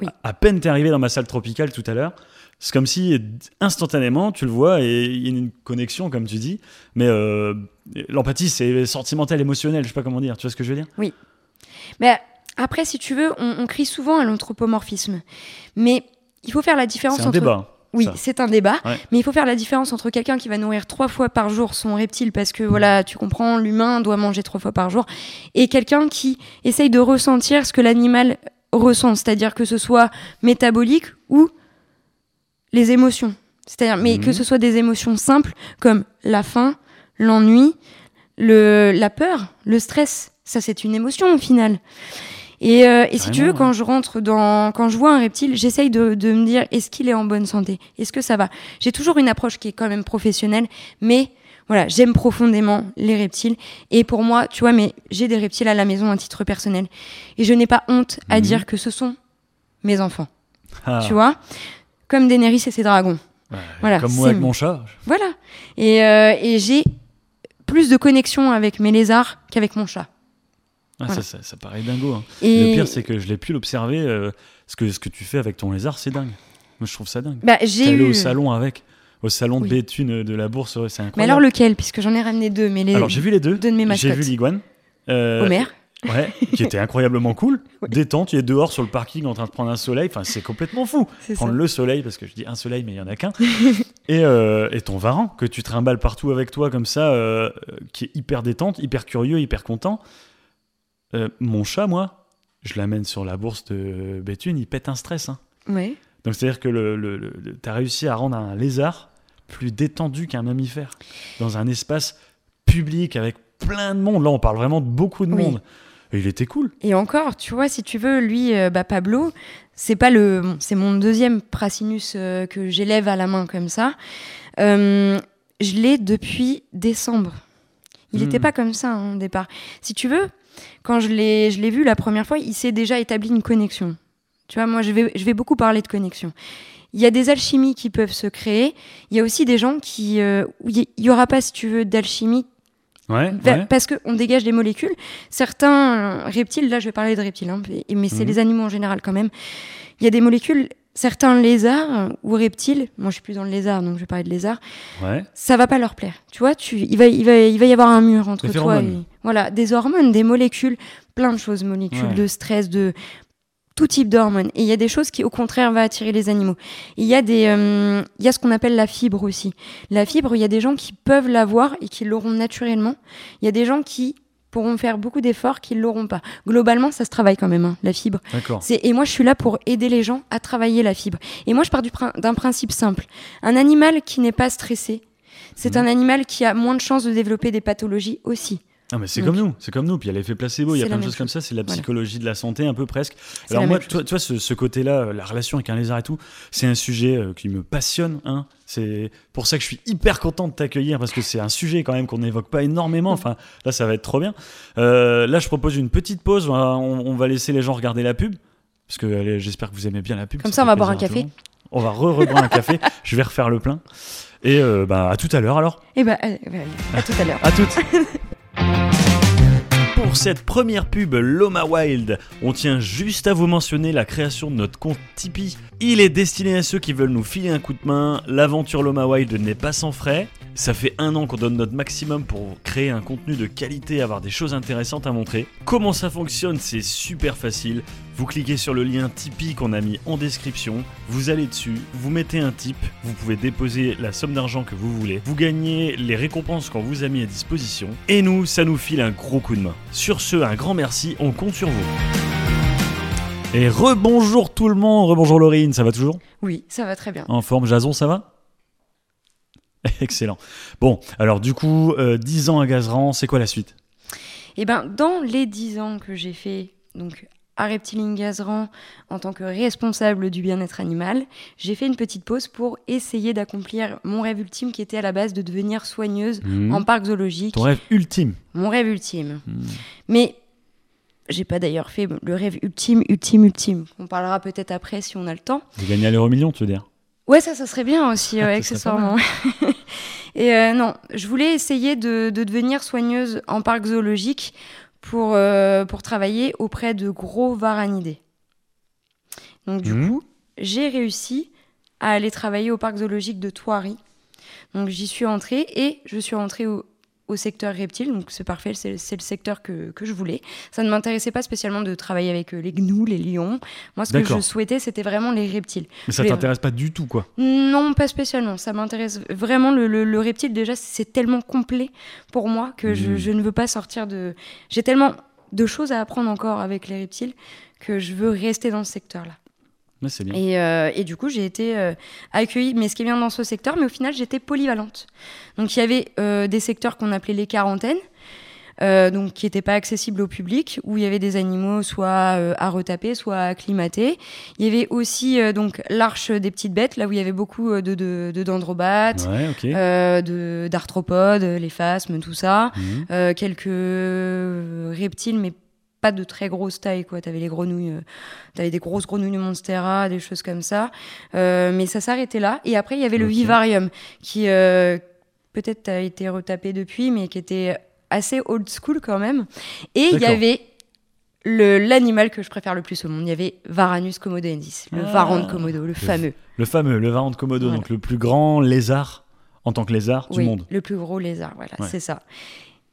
Oui. À, peine t'es arrivé dans ma salle tropicale tout à l'heure, c'est comme si instantanément tu le vois et il y a une connexion, comme tu dis. Mais euh, l'empathie, c'est sentimental, émotionnel, je sais pas comment dire. Tu vois ce que je veux dire? Mais après, si tu veux, on, on crie souvent à l'anthropomorphisme. Mais il faut faire la différence C'est un entre. débat. Oui, c'est un débat, Ouais. mais il faut faire la différence entre quelqu'un qui va nourrir trois fois par jour son reptile parce que voilà, tu comprends, l'humain doit manger trois fois par jour, et quelqu'un qui essaye de ressentir ce que l'animal ressent, c'est-à-dire que ce soit métabolique ou les émotions. C'est-à-dire, mais Mhm. que ce soit des émotions simples comme la faim, l'ennui, le, la peur, le stress. Ça, c'est une émotion au final. Et, euh, et si tu veux, quand je rentre dans, quand je vois un reptile, j'essaye de, de me dire est-ce qu'il est en bonne santé? Est-ce que ça va? J'ai toujours une approche qui est quand même professionnelle, mais voilà, j'aime profondément les reptiles. Et pour moi, tu vois, mais j'ai des reptiles à la maison à titre personnel, et je n'ai pas honte à Mhm. dire que ce sont mes enfants. Ah, Tu vois, comme Daenerys et ses dragons. ouais, voilà, comme moi avec mon chat. Voilà. Et, euh, et j'ai plus de connexion avec mes lézards qu'avec mon chat. Ah, Voilà. ça, ça, ça paraît dingo. hein. Et Le pire, c'est que je l'ai pu l'observer. euh, ce, que, ce que tu fais avec ton lézard, c'est dingue. Moi, je trouve ça dingue. bah, j'ai eu. au salon avec. Au salon Oui. de Béthune de la bourse, c'est incroyable. Mais alors lequel? Puisque j'en ai ramené deux. Mais les... Alors j'ai vu les deux. deux de mes J'ai vu l'iguane. Euh, Homer. Ouais, qui était incroyablement cool. [LAUGHS] Détente, il est dehors sur le parking en train de prendre un soleil. Enfin, c'est complètement fou. [LAUGHS] Ça. Prendre le soleil, parce que je dis un soleil, mais il y en a qu'un. [LAUGHS] et, euh, et ton varan, que tu trimbales partout avec toi comme ça, euh, euh, qui est hyper détente, hyper curieux, hyper content. Euh, mon chat, moi, je l'amène sur la bourse de Béthune, il pète un stress. hein. Ouais. Donc c'est-à-dire que le, le- le- le- t'as réussi à rendre un lézard plus détendu qu'un mammifère dans un espace public avec plein de monde. Là, on parle vraiment de beaucoup de Oui. monde. Et il était cool. Et encore, tu vois, si tu veux, lui, euh, bah, Pablo, c'est pas le, bon, c'est mon deuxième Prasinus euh, que j'élève à la main comme ça. Euh, je l'ai depuis décembre. Il Hmm. n'était pas comme ça hein, au départ. Si tu veux, quand je l'ai, je l'ai vu la première fois, il s'est déjà établi une connexion. Tu vois, moi, je vais, je vais beaucoup parler de connexion. Il y a des alchimies qui peuvent se créer. Il y a aussi des gens qui, euh, il y aura pas, si tu veux, d'alchimie Ouais, ouais. Parce qu'on dégage des molécules. Certains euh, reptiles, là je vais parler de reptiles, hein, mais c'est Mhm. les animaux en général quand même. Il y a des molécules, certains lézards euh, ou reptiles, moi je suis plus dans le lézard donc je vais parler de lézards, ouais. ça va pas leur plaire. Tu vois, tu, il, va, il, va, il va y avoir un mur entre toi et. Voilà, des hormones, des molécules, plein de choses, molécules de stress, de tout type d'hormones. Et il y a des choses qui, au contraire, va attirer les animaux. Il y a des, euh, il y a ce qu'on appelle la fibre aussi. La fibre, il y a des gens qui peuvent l'avoir et qui l'auront naturellement. Il y a des gens qui pourront faire beaucoup d'efforts qui l'auront pas. Globalement, ça se travaille quand même, hein, la fibre. D'accord. C'est- Et moi, je suis là pour aider les gens à travailler la fibre. Et moi, je pars du d'un principe simple. Un animal qui n'est pas stressé, c'est Mhm. un animal qui a moins de chances de développer des pathologies aussi. Ah, mais c'est comme nous, c'est comme nous. Puis il y a l'effet placebo, il y a plein de choses comme ça. C'est la Voilà. psychologie de la santé, un peu presque. Alors moi, toi, toi, ce, ce côté-là, la relation avec un lézard et tout, c'est un sujet euh, qui me passionne. Hein. C'est pour ça que je suis hyper content de t'accueillir parce que c'est un sujet quand même qu'on n'évoque pas énormément. Enfin, là, ça va être trop bien. Euh, là, je propose une petite pause. On va, on- on va laisser les gens regarder la pub parce que allez, j'espère que vous aimez bien la pub. Comme ça, on va boire un café. On va re-reboire un café. [LAUGHS] Je vais refaire le plein. Et euh, bah, à tout à l'heure alors. Et bah, allez, allez, à tout à l'heure. À toutes. [LAUGHS] Pour cette première pub Loma Wild, on tient juste à vous mentionner la création de notre compte Tipeee. Il est destiné à ceux qui veulent nous filer un coup de main. L'aventure Loma Wild n'est pas sans frais. Ça fait un an qu'on donne notre maximum pour créer un contenu de qualité, avoir des choses intéressantes à montrer. Comment ça fonctionne C'est super facile. Vous cliquez sur le lien Tipeee qu'on a mis en description, vous allez dessus, vous mettez un tip, vous pouvez déposer la somme d'argent que vous voulez, vous gagnez les récompenses qu'on vous a mis à disposition, et nous, ça nous file un gros coup de main. Sur ce, un grand merci, on compte sur vous. Et rebonjour tout le monde, rebonjour Laurine, ça va toujours? Oui, ça va très bien. En forme, Jason, ça va? [LAUGHS] Excellent. Bon, alors du coup, euh, 10 ans à Gazeran, c'est quoi la suite? Et ben, dans les 10 ans que j'ai fait, donc à Reptiling Gazeran, en tant que responsable du bien-être animal, j'ai fait une petite pause pour essayer d'accomplir mon rêve ultime qui était à la base de devenir soigneuse Mhm. en parc zoologique. Ton rêve ultime Mon rêve ultime. Mhm. Mais j'ai pas d'ailleurs fait le rêve ultime, ultime, ultime. On parlera peut-être après si on a le temps. Vous gagnez à l'euro million, tu veux dire? Ouais, ça, ça serait bien aussi, serait accessoirement. [LAUGHS] Et euh, non, je voulais essayer de, de devenir soigneuse en parc zoologique pour, euh, pour travailler auprès de gros varanidés. Donc du Mhm. coup, j'ai réussi à aller travailler au parc zoologique de Thoiry. Donc j'y suis entrée et je suis entrée au, au secteur reptile, donc c'est parfait, c'est c'est le secteur que, que je voulais. Ça ne m'intéressait pas spécialement de travailler avec euh, les gnous, les lions. Moi, ce que je souhaitais, c'était vraiment les reptiles. Mais ça Mais- t'intéresse pas du tout, quoi. Non, pas spécialement. Ça m'intéresse vraiment. Le, le- le reptile, déjà, c'est tellement complet pour moi que je, je ne veux pas sortir de. J'ai tellement de choses à apprendre encore avec les reptiles que je veux rester dans ce secteur-là. Mais c'est bien. Et, euh, et du coup, j'ai été euh, accueillie, mais ce qui vient dans ce secteur, mais au final, j'étais polyvalente. Donc, il y avait euh, des secteurs qu'on appelait les quarantaines, donc qui n'étaient pas accessibles au public, où il y avait des animaux soit à retaper, soit à acclimater. Il y avait aussi donc l'arche des petites bêtes, là où il y avait beaucoup de, de, de dendrobates, Ouais, d'arthropodes, les phasmes, tout ça. Mhm. Quelques reptiles, mais pas de très grosse taille, quoi. T'avais les grenouilles, euh, t'avais des grosses grenouilles de Monstera, des choses comme ça. Euh, mais ça s'arrêtait là. Et après, il y avait le vivarium, qui euh, peut-être a été retapé depuis, mais qui était assez old school quand même. Et il y avait le- l'animal que je préfère le plus au monde. Il y avait Varanus komodoensis, le Ah. varan de Komodo, le fameux. Le fameux, le varan de Komodo, Voilà. donc le plus grand lézard en tant que lézard du monde. Le plus gros lézard, voilà, Ouais. c'est ça.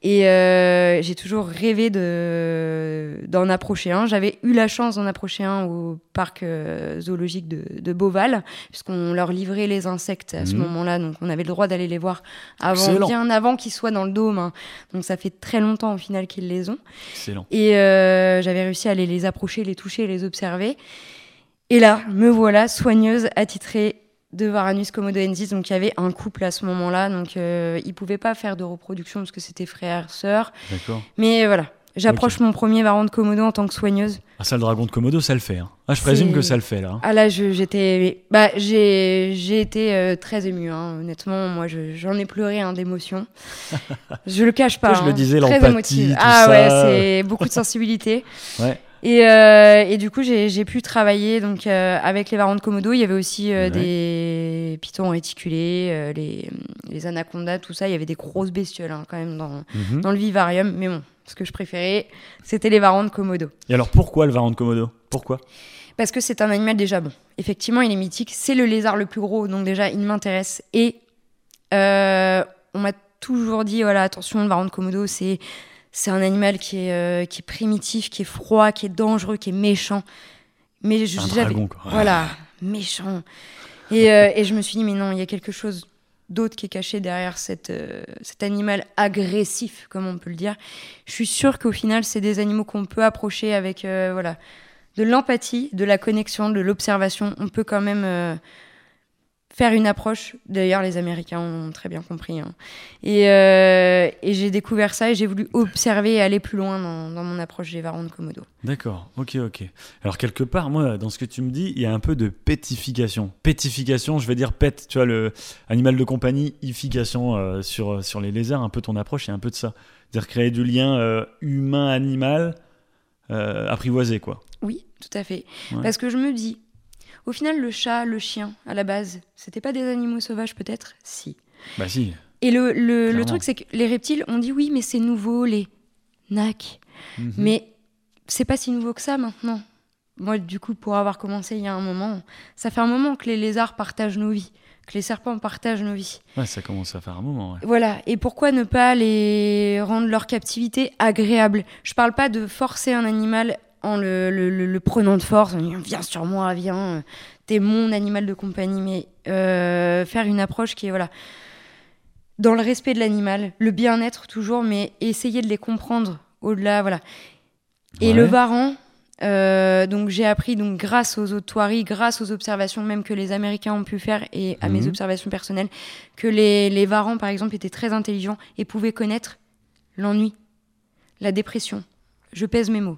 Et euh, j'ai toujours rêvé de d'en approcher un. J'avais eu la chance d'en approcher un au parc euh, zoologique de, de Beauval, puisqu'on leur livrait les insectes à ce Mhm. moment-là, donc on avait le droit d'aller les voir avant, Excellent. bien avant qu'ils soient dans le dôme. hein. Donc ça fait très longtemps au final qu'ils les ont. Excellent. Et euh, j'avais réussi à aller les approcher, les toucher, les observer. Et là, me voilà soigneuse attitrée de Varanus komodoensis. Donc il y avait un couple à ce moment-là, donc euh, ils pouvaient pas faire de reproduction parce que c'était frère sœur. D'accord. Mais voilà, j'approche mon premier varan de komodo en tant que soigneuse. Ah, ça, le dragon de Komodo, ça le fait. hein. Ah, je présume que ça le fait, là. hein. Ah là, j'étais, bah j'ai j'ai été euh, très émue. hein. Honnêtement, moi, je- j'en ai pleuré hein, d'émotion. [LAUGHS] je le cache pas. Toi, je le disais, l'empathie, Ah ça. ouais, c'est beaucoup de [LAUGHS] sensibilité. Ouais. Et, euh, et du coup, j'ai pu travailler donc euh, avec les varans de Komodo. Il y avait aussi euh, Ouais. des pitons réticulés, les, les anacondas, tout ça. Il y avait des grosses bestioles hein, quand même dans, Mhm. dans le vivarium. Mais bon, ce que je préférais, c'était les varans de Komodo. Et alors, pourquoi le varan de Komodo? Pourquoi? Parce que c'est un animal déjà bon. Effectivement, il est mythique. C'est le lézard le plus gros, donc déjà, il m'intéresse. Et on m'a toujours dit, voilà, attention, le varan de Komodo, c'est c'est un animal qui est, euh, qui est primitif, qui est froid, qui est dangereux, qui est méchant. Mais je Un dragon, quoi. Voilà, méchant. Et, euh, et je me suis dit, mais non, il y a quelque chose d'autre qui est caché derrière cette, euh, cet animal agressif, comme on peut le dire. Je suis sûre qu'au final, c'est des animaux qu'on peut approcher avec voilà, de l'empathie, de la connexion, de l'observation. On peut quand même faire une approche. D'ailleurs, les Américains ont très bien compris. hein. Et, euh, et j'ai découvert ça et j'ai voulu observer et aller plus loin dans, dans mon approche des varans de Komodo. D'accord, ok, ok. Alors quelque part, moi, dans ce que tu me dis, il y a un peu de pétification. Pétification, je vais dire pet, tu vois, le animal de compagnie, ification euh, sur, sur les lézards, un peu ton approche, il y a un peu de ça. C'est-à-dire créer du lien euh, humain-animal apprivoisé, quoi. Oui, tout à fait. Ouais. Parce que je me dis, au final, le chat, le chien, à la base, c'était pas des animaux sauvages peut-être? Si. Bah si, Et le, le, le truc, c'est que les reptiles, on dit oui, mais c'est nouveau, les nacs. Mhm. Mais c'est pas si nouveau que ça maintenant. Moi, du coup, pour avoir commencé il y a un moment, ça fait un moment que les lézards partagent nos vies, que les serpents partagent nos vies. ouais, ça commence à faire un moment. ouais. Voilà. Et pourquoi ne pas les rendre leur captivité agréable? Je parle pas de forcer un animal en le, le- le- le prenant de force, en disant viens sur moi, viens, t'es mon animal de compagnie, mais euh, faire une approche qui est voilà dans le respect de l'animal, le bien-être toujours, mais essayer de les comprendre au-delà, voilà. Et Ouais. le varan, euh, donc j'ai appris donc grâce aux Tuaris, grâce aux observations même que les Américains ont pu faire et à mes Mhm. observations personnelles, que les, les varans par exemple étaient très intelligents et pouvaient connaître l'ennui, la dépression. Je pèse mes mots.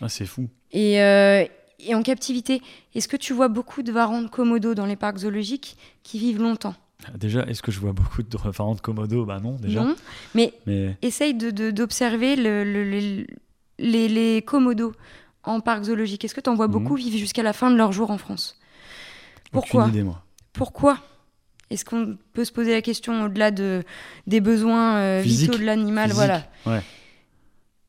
Ah, c'est fou. Et, euh, et en captivité, est-ce que tu vois beaucoup de varans de Komodo dans les parcs zoologiques qui vivent longtemps? Ah, Déjà, est-ce que je vois beaucoup de [LAUGHS] référents de Komodo? Bah non, déjà. Non. Mais Mais essaye de- de- d'observer le- le- le- les, les komodos en parc zoologique. Est-ce que tu en vois Mhm. beaucoup vivre jusqu'à la fin de leur jour en France? Pourquoi? aucune idée, moi. Pourquoi? Est-ce qu'on peut se poser la question au-delà de, des besoins euh, vitaux de l'animal Voilà. ouais.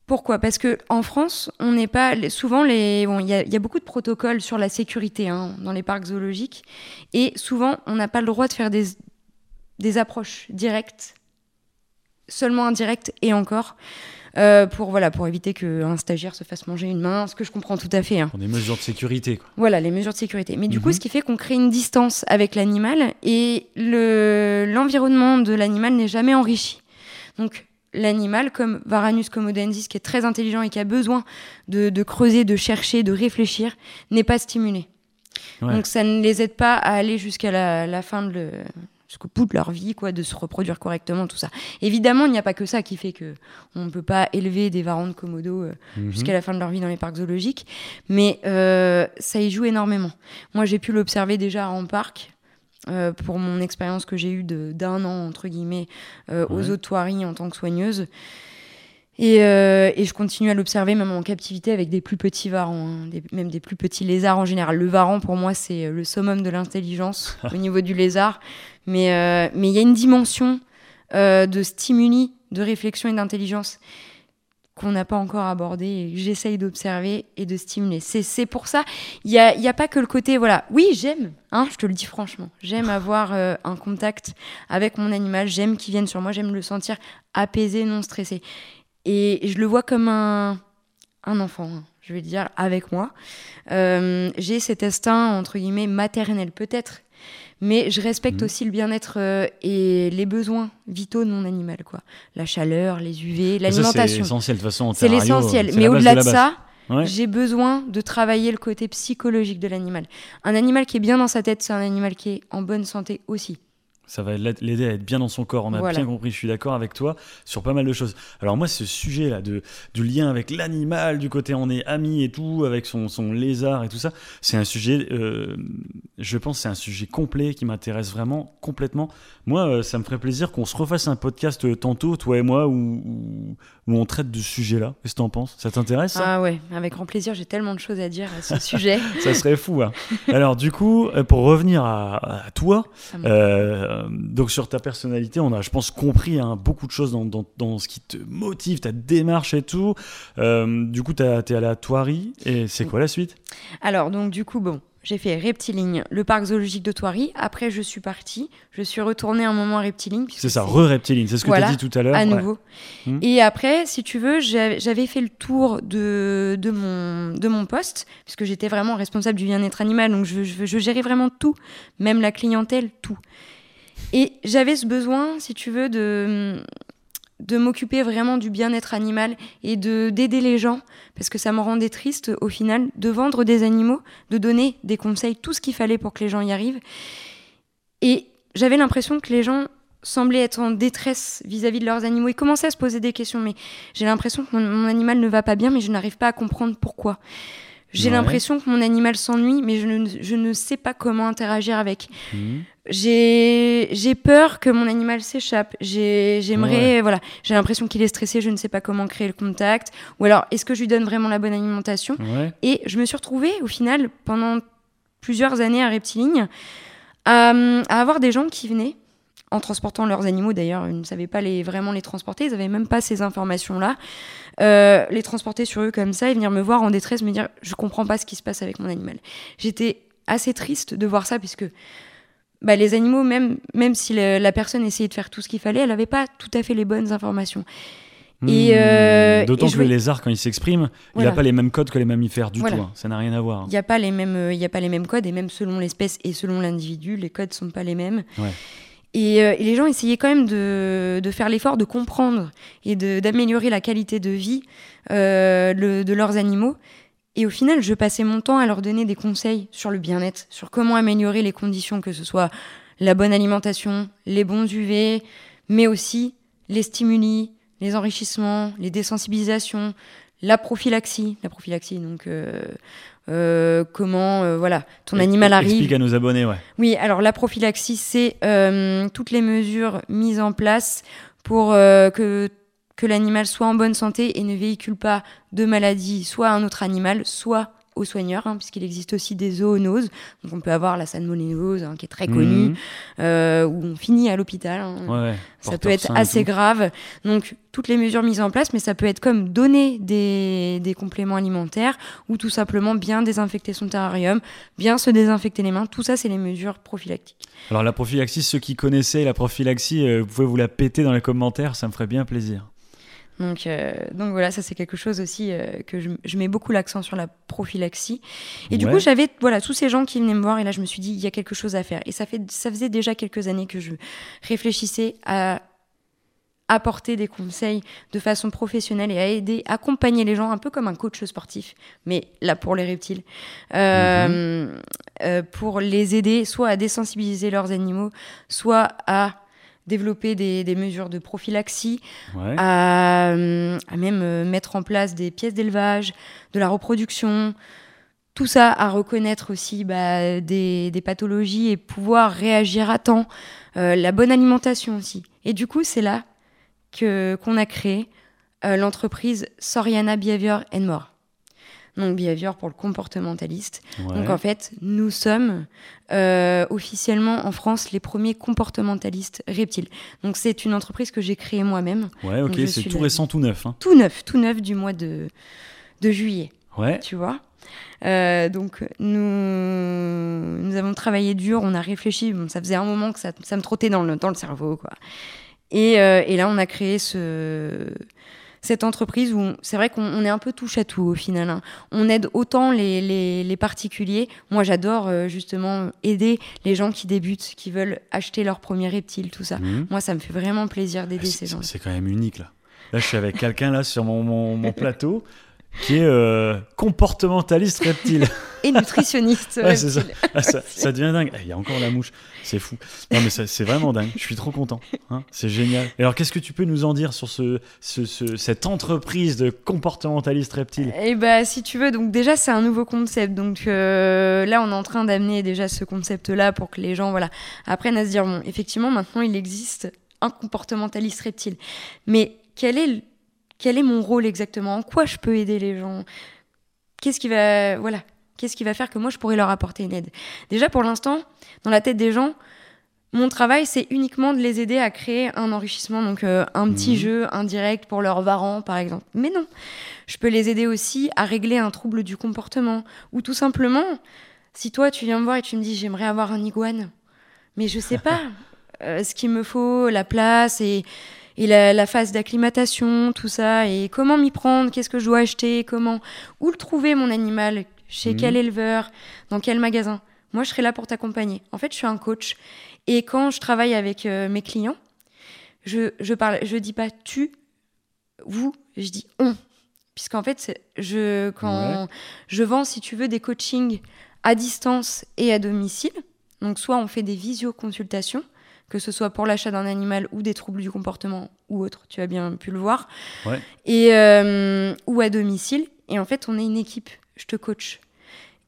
Pourquoi? Parce que en France, on n'est pas souvent les. Bon, il y, a- il y a beaucoup de protocoles sur la sécurité hein, dans les parcs zoologiques, et souvent on n'a pas le droit de faire des des approches directes, seulement indirectes et encore, euh, pour voilà pour éviter qu'un stagiaire se fasse manger une main, ce que je comprends tout à fait. hein. Pour des mesures de sécurité, quoi. Voilà, les mesures de sécurité. Mais du coup, Mhm. ce qui fait qu'on crée une distance avec l'animal et le- l'environnement de l'animal n'est jamais enrichi. Donc, l'animal, comme Varanus comodensis, qui est très intelligent et qui a besoin de, de creuser, de chercher, de réfléchir, n'est pas stimulé. Ouais. Donc, ça ne les aide pas à aller jusqu'à la, la fin de le jusqu'au bout de leur vie, quoi, de se reproduire correctement, tout ça. Évidemment, il n'y a pas que ça qui fait que on ne peut pas élever des varans de Komodo euh, Mhm. jusqu'à la fin de leur vie dans les parcs zoologiques. Mais euh, ça y joue énormément. Moi, j'ai pu l'observer déjà en parc. Euh, pour mon expérience que j'ai eue de- d'un an, entre guillemets, euh, aux Ouais. Tuaris en tant que soigneuse. Et, euh, et je continue à l'observer même en captivité avec des plus petits varans, hein, des- même des plus petits lézards en général. Le varan, pour moi, c'est le summum de l'intelligence [LAUGHS] au niveau du lézard. Mais euh, mais il y a une dimension euh, de stimuli, de réflexion et d'intelligence qu'on n'a pas encore abordé et que j'essaye d'observer et de stimuler. C'est, pour ça, il n'y a, y a pas que le côté, voilà, oui, j'aime, hein, je te le dis franchement, j'aime [LAUGHS] avoir euh, un contact avec mon animal, j'aime qu'il vienne sur moi, j'aime le sentir apaisé, non stressé. Et je le vois comme un, un enfant, hein, je vais dire, avec moi. Euh, j'ai cet instinct, entre guillemets, maternel peut-être, mais je respecte Mhm. aussi le bien-être euh, et les besoins vitaux de mon animal, quoi. La chaleur, les UV, Ça, C'est l'alimentation. essentiel, de toute façon. C'est l'essentiel. Mais au-delà de, ça, Ouais. j'ai besoin de travailler le côté psychologique de l'animal. Un animal qui est bien dans sa tête, c'est un animal qui est en bonne santé aussi. Ça va l'aide- l'aider à être bien dans son corps. On a Voilà. bien compris, je suis d'accord avec toi sur pas mal de choses. Alors moi, ce sujet-là de, du lien avec l'animal, du côté on est amis et tout, avec son, son lézard et tout ça, c'est un sujet, euh, je pense, c'est un sujet complet qui m'intéresse vraiment complètement. Moi, euh, ça me ferait plaisir qu'on se refasse un podcast euh, tantôt, toi et moi, où, où, on traite de ce sujet-là. Qu'est-ce que t'en penses? Ça t'intéresse Ah ouais, avec grand plaisir, j'ai tellement de choses à dire à ce [LAUGHS] sujet. Ça serait fou. hein. Alors du coup, pour revenir à, à toi, euh, donc sur ta personnalité, on a, je pense, compris hein, beaucoup de choses dans, dans, dans ce qui te motive, ta démarche et tout. Euh, du coup, t'as- t'es allé à Thoiry et c'est quoi la suite? Alors, donc, du coup, bon, j'ai fait Reptiling, le parc zoologique de Thoiry. Après, je suis partie. Je suis retournée un moment à Reptiling. puisque C'est ça, re-reptiline, c'est ce que Voilà, t'as dit tout à l'heure. à nouveau. Hmm. Et après, si tu veux, j'avais fait le tour de, de, mon, de mon poste, puisque j'étais vraiment responsable du bien-être animal, donc je, je, je gérais vraiment tout, même la clientèle, tout. Et j'avais ce besoin, si tu veux, de, m'occuper vraiment du bien-être animal et de d'aider les gens, parce que ça me rendait triste au final de vendre des animaux, de donner des conseils, tout ce qu'il fallait pour que les gens y arrivent. Et j'avais l'impression que les gens semblaient être en détresse vis-à-vis de leurs animaux. Ils commençaient à se poser des questions, mais j'ai l'impression que mon animal ne va pas bien, mais je n'arrive pas à comprendre pourquoi. J'ai Ouais. l'impression que mon animal s'ennuie, mais je ne, je ne sais pas comment interagir avec. Mhm. J'ai peur que mon animal s'échappe. J'ai- J'aimerais, voilà, j'ai l'impression qu'il est stressé, je ne sais pas comment créer le contact. Ou alors, est-ce que je lui donne vraiment la bonne alimentation Ouais. Et je me suis retrouvée, au final, pendant plusieurs années à Reptiligne, à, à avoir des gens qui venaient, en transportant leurs animaux d'ailleurs, ils ne savaient pas les, vraiment les transporter, ils n'avaient même pas ces informations-là, euh, les transporter sur eux comme ça et venir me voir en détresse, me dire je comprends pas ce qui se passe avec mon animal. J'étais assez triste de voir ça puisque bah, les animaux, même, même si la personne essayait de faire tout ce qu'il fallait, elle n'avait pas tout à fait les bonnes informations. Et, Hmm. euh, D'autant que le lézard, quand il s'exprime, il n'a pas les mêmes codes que les mammifères du Voilà. tout. hein. Ça n'a rien à voir. Il n'y a pas les mêmes, euh, y a pas les mêmes codes et même selon l'espèce et selon l'individu, les codes sont pas les mêmes. Ouais. Et, euh, les gens essayaient quand même de, de faire l'effort de comprendre et d'améliorer la qualité de vie euh, le- de leurs animaux. Et au final, je passais mon temps à leur donner des conseils sur le bien-être, sur comment améliorer les conditions, que ce soit la bonne alimentation, les bons UV, mais aussi les stimuli, les enrichissements, les désensibilisations, la prophylaxie. La prophylaxie, donc euh, euh, comment, euh, voilà, ton animal arrive. Explique à nos abonnés, ouais. Oui, alors la prophylaxie, c'est euh, toutes les mesures mises en place pour euh, que, que l'animal soit en bonne santé et ne véhicule pas de maladie, soit à un autre animal, soit aux soigneurs, hein, puisqu'il existe aussi des zoonoses. Donc on peut avoir la salmonellose, hein, qui est très connue, Mhm. euh, où on finit à l'hôpital. hein. Ouais. Ça peut être assez grave. Donc, toutes les mesures mises en place, mais ça peut être comme donner des, des compléments alimentaires ou tout simplement bien désinfecter son terrarium, bien se désinfecter les mains. Tout ça, c'est les mesures prophylactiques. Alors la prophylaxie, ceux qui connaissaient la prophylaxie, euh, vous pouvez vous la péter dans les commentaires, ça me ferait bien plaisir. Donc, euh, donc voilà, ça c'est quelque chose aussi euh, que je, je mets beaucoup l'accent sur la prophylaxie. Et du coup, j'avais voilà tous ces gens qui venaient me voir et là, je me suis dit il y a quelque chose à faire. Et ça fait ça faisait déjà quelques années que je réfléchissais à apporter des conseils de façon professionnelle et à aider, accompagner les gens un peu comme un coach sportif, mais là pour les reptiles, euh, euh, pour les aider soit à désensibiliser leurs animaux, soit à développer des, des mesures de prophylaxie, Ouais. à, à même euh, mettre en place des pièces d'élevage, de la reproduction, tout ça à reconnaître aussi bah, des, des pathologies et pouvoir réagir à temps, euh, la bonne alimentation aussi. Et du coup, c'est là que qu'on a créé euh, l'entreprise Soriana Behavior and More. Donc Behavior pour le comportementaliste. ouais. Donc en fait, nous sommes euh, officiellement en France les premiers comportementalistes reptiles. Donc c'est une entreprise que j'ai créée moi-même, ouais, ok, c'est tout la- récent, tout neuf. hein. tout neuf, tout neuf du mois de, de juillet, Ouais. tu vois. Euh, donc nous, nous avons travaillé dur, on a réfléchi, bon, ça faisait un moment que ça, ça me trottait dans le, dans le cerveau, quoi. Et, euh, et là, on a créé ce, cette entreprise où c'est vrai qu'on on est un peu touche à tout au final. hein. On aide autant les, les, les particuliers. Moi, j'adore euh, justement aider les gens qui débutent, qui veulent acheter leur premier reptile, tout ça. Mhm. Moi, ça me fait vraiment plaisir d'aider C'est ces gens. c'est quand même unique là. Là, je suis avec quelqu'un là sur mon, mon, mon plateau qui est euh, comportementaliste reptile. [LAUGHS] Et nutritionniste. Ouais, c'est ça. reptile. Ah, ça, [LAUGHS] ça devient dingue. Eh, Il y a encore la mouche. C'est fou. Non, mais c'est vraiment dingue. Je suis trop content. hein. c'est génial. Et alors, qu'est-ce que tu peux nous en dire sur ce, ce- ce- cette entreprise de comportementaliste reptile? Et bah, si tu veux, donc déjà, c'est un nouveau concept. Donc euh, là, on est en train d'amener déjà ce concept-là pour que les gens, voilà, apprennent à se dire, bon, effectivement, maintenant, il existe un comportementaliste reptile. Mais quel est, quel est mon rôle exactement? En quoi je peux aider les gens? Qu'est-ce qui va, voilà, qu'est-ce qui va faire que moi, je pourrais leur apporter une aide? Déjà, pour l'instant, dans la tête des gens, mon travail, c'est uniquement de les aider à créer un enrichissement, donc euh, un petit Mhm. jeu indirect pour leur varan, par exemple. Mais non, je peux les aider aussi à régler un trouble du comportement. Ou tout simplement, si toi, tu viens me voir et tu me dis j'aimerais avoir un iguane, mais je sais pas [LAUGHS] euh, ce qu'il me faut, la place et, et la, la phase d'acclimatation, tout ça, et comment m'y prendre, qu'est-ce que je dois acheter, comment, où le trouver mon animal, chez Mhm. quel éleveur, dans quel magasin. Moi, je serai là pour t'accompagner. En fait, je suis un coach. Et quand je travaille avec euh, mes clients, je, je parle, je dis pas tu, vous, je dis on. Puisqu'en fait, je, quand je vends, si tu veux, des coachings à distance et à domicile, Donc soit on fait des visioconsultations, que ce soit pour l'achat d'un animal ou des troubles du comportement ou autre, tu as bien pu le voir, Ouais. et, euh, ou à domicile. Et en fait, on est une équipe, je te coach.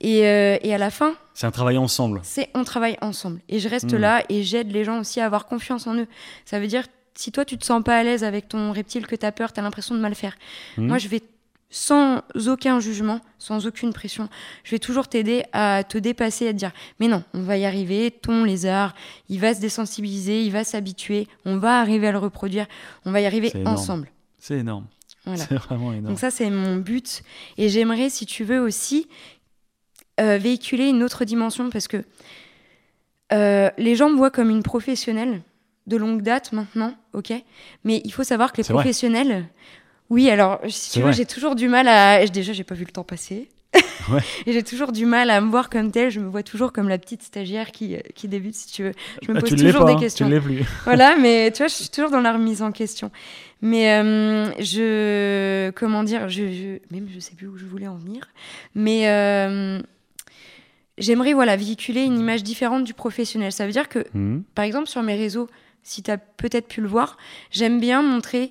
Et, euh, et à la fin, C'est un travail ensemble. c'est on travaille ensemble. Et je reste Mm. là et j'aide les gens aussi à avoir confiance en eux. Ça veut dire, si toi tu te sens pas à l'aise avec ton reptile, que tu as peur, tu as l'impression de mal faire, Mhm. moi je vais sans aucun jugement, sans aucune pression, je vais toujours t'aider à te dépasser, à te dire mais non, on va y arriver, ton lézard, il va se désensibiliser, il va s'habituer, on va arriver à le reproduire, on va y arriver ensemble. C'est énorme. Voilà. C'est vraiment énorme. Donc ça, c'est mon but. Et j'aimerais, si tu veux aussi, euh, véhiculer une autre dimension parce que euh, les gens me voient comme une professionnelle de longue date maintenant, ok? Mais il faut savoir que les vrai. professionnels... Oui, alors, si tu veux, j'ai toujours du mal à... Déjà, j'ai pas vu le temps passer. [LAUGHS] Ouais. Et j'ai toujours du mal à me voir comme telle. Je me vois toujours comme la petite stagiaire qui, qui débute, si tu veux. Je me Ah, pose toujours pas, des hein, questions Tu plus. [LAUGHS] voilà, mais tu vois, je suis toujours dans la remise en question. Mais euh, je, comment dire, je, je- même je sais plus où je voulais en venir. Mais euh, j'aimerais voilà véhiculer une image différente du professionnel. Ça veut dire que, Mhm. par exemple, sur mes réseaux, si tu as peut-être pu le voir, j'aime bien montrer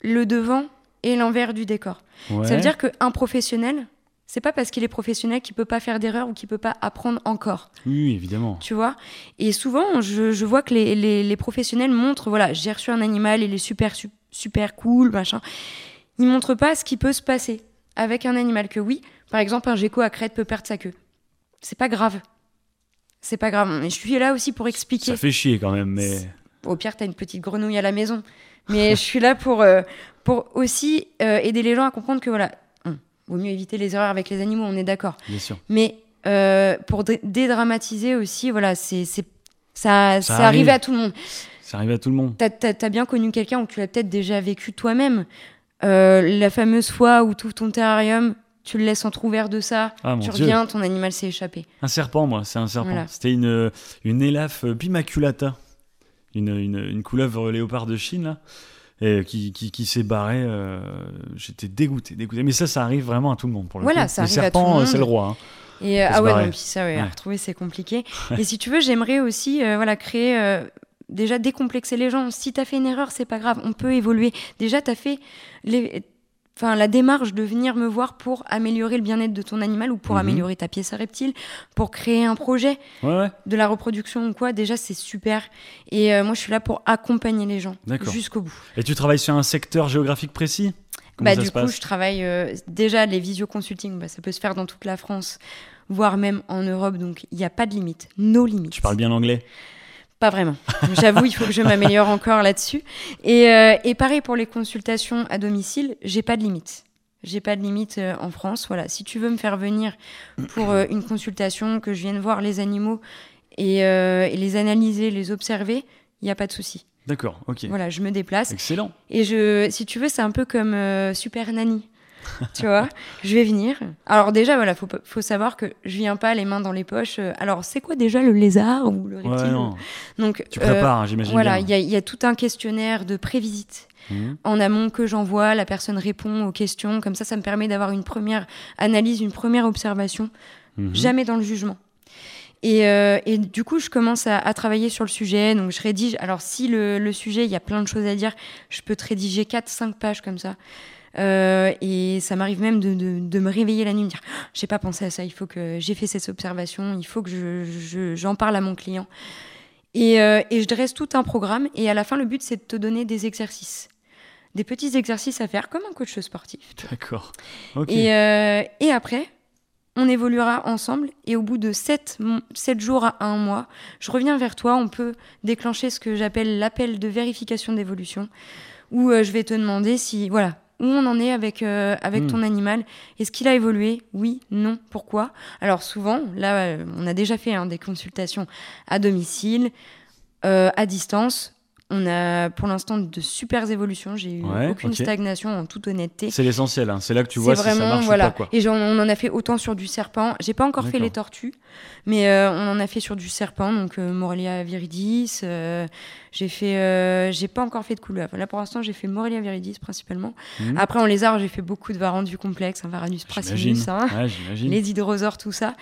le devant et l'envers du décor. Ça veut dire qu'un professionnel, c'est pas parce qu'il est professionnel qu'il peut pas faire d'erreur ou qu'il peut pas apprendre encore Oui, évidemment. tu vois? Et souvent, je, je vois que les, les- les professionnels montrent, voilà, j'ai reçu un animal, il est super, su- super cool, machin. Ils montrent pas ce qui peut se passer avec un animal. Que oui, par exemple, un gecko à crête peut perdre sa queue. C'est pas grave. C'est pas grave. Mais je suis là aussi pour expliquer. Ça fait chier quand même, mais. Au pire, t'as une petite grenouille à la maison. Mais je suis là pour, euh, pour aussi euh, aider les gens à comprendre que, voilà, vaut mieux éviter les erreurs avec les animaux, on est d'accord. Bien sûr. Mais euh, pour dé- dédramatiser aussi, voilà, c'est ça, Ça arrive. à tout le monde. Ça arrive à tout le monde. T'as as, bien connu quelqu'un ou tu l'as peut-être déjà vécu toi-même. Euh, la fameuse fois où tu ouvres ton terrarium, tu le laisses entrouvert de ça, Ah tu dieu. reviens, ton animal s'est échappé. Un serpent, moi, c'est un serpent. Voilà. C'était une, une élaphe bimaculata, une, une, une couleuvre léopard de Chine, là, et qui, qui, qui s'est barrée. euh, J'étais dégoûté, dégoûté. Mais ça, ça arrive vraiment à tout le monde, pour le Voilà, coup. ça Le arrive à serpent, tout le euh, c'est le roi. hein. Et, euh, ah ouais, puis ça, ouais, à retrouver, c'est compliqué. [LAUGHS] Et si tu veux, j'aimerais aussi euh, voilà, créer. euh, Déjà décomplexer les gens. Si t'as fait une erreur, c'est pas grave, on peut évoluer. Déjà, t'as fait les... enfin, la démarche de venir me voir pour améliorer le bien-être de ton animal ou pour Mhm. améliorer ta pièce à reptile, pour créer un projet Ouais, ouais. de la reproduction ou quoi. Déjà, c'est super. Et euh, moi, je suis là pour accompagner les gens jusqu'au bout. Et tu travailles sur un secteur géographique précis? Comment Bah, du coup, je travaille euh, déjà les visioconsulting, bah, ça peut se faire dans toute la France, voire même en Europe, donc il n'y a pas de limite, no limite. Tu parles bien l'anglais Pas vraiment. J'avoue, il faut que je m'améliore encore là-dessus. Et, euh, et pareil pour les consultations à domicile, j'ai pas de limite. J'ai pas de limite euh, en France. Voilà, si tu veux me faire venir pour euh, une consultation, que je vienne voir les animaux et, et les analyser, les observer, il n'y a pas de souci. D'accord, ok. Voilà, je me déplace. Excellent. Et je, si tu veux, c'est un peu comme Super Nanny. [LAUGHS] tu vois, je vais venir. Alors déjà, voilà, faut, faut savoir que je viens pas les mains dans les poches. euh, Alors, c'est quoi déjà le lézard ou le reptile Ouais, non. Donc, Tu euh, prépares, j'imagine. voilà, il y, a- il y a tout un questionnaire de prévisite Mhm. en amont que j'envoie. La personne répond aux questions. Comme ça, ça me permet d'avoir une première analyse, une première observation. Mhm. Jamais dans le jugement. Et, euh, et du coup, je commence à, à travailler sur le sujet. Donc, je rédige. Alors, si le, le sujet, il y a plein de choses à dire, je peux te rédiger 4-5 pages comme ça. Euh, et ça m'arrive même de, de- de me réveiller la nuit, me dire Ah, j'ai pas pensé à ça, il faut que j'ai fait cette observation, il faut que je- je- j'en parle à mon client. Et, euh, et je dresse tout un programme. Et à la fin, le but, c'est de te donner des exercices. Des petits exercices à faire, comme un coach sportif. D'accord. Et, euh, et après, on évoluera ensemble. Et au bout de 7, jours à un mois, je reviens vers toi. On peut déclencher ce que j'appelle l'appel de vérification d'évolution, où euh, je vais te demander si, voilà, où on en est avec, euh, avec Hmm. ton animal. Est-ce qu'il a évolué? Oui, non, pourquoi? Alors souvent, là, euh, on a déjà fait hein, des consultations à domicile, euh, à distance. On a pour l'instant de super évolutions. J'ai eu Ouais, aucune stagnation en toute honnêteté. C'est l'essentiel, hein. c'est là que tu vois si ça vraiment, marche voilà. ou pas. Quoi. Et j'en- on en a fait autant sur du serpent. J'ai pas encore fait les tortues, mais euh, on en a fait sur du serpent, donc euh, Morelia viridis. euh, j'ai fait, j'ai pas encore fait de couleur. Là pour l'instant, j'ai fait Morelia viridis principalement. Mhm. Après en lézard, j'ai fait beaucoup de varans du complexe, un Varanus prasinus, hein, Ouais, les hydrosaures, tout ça.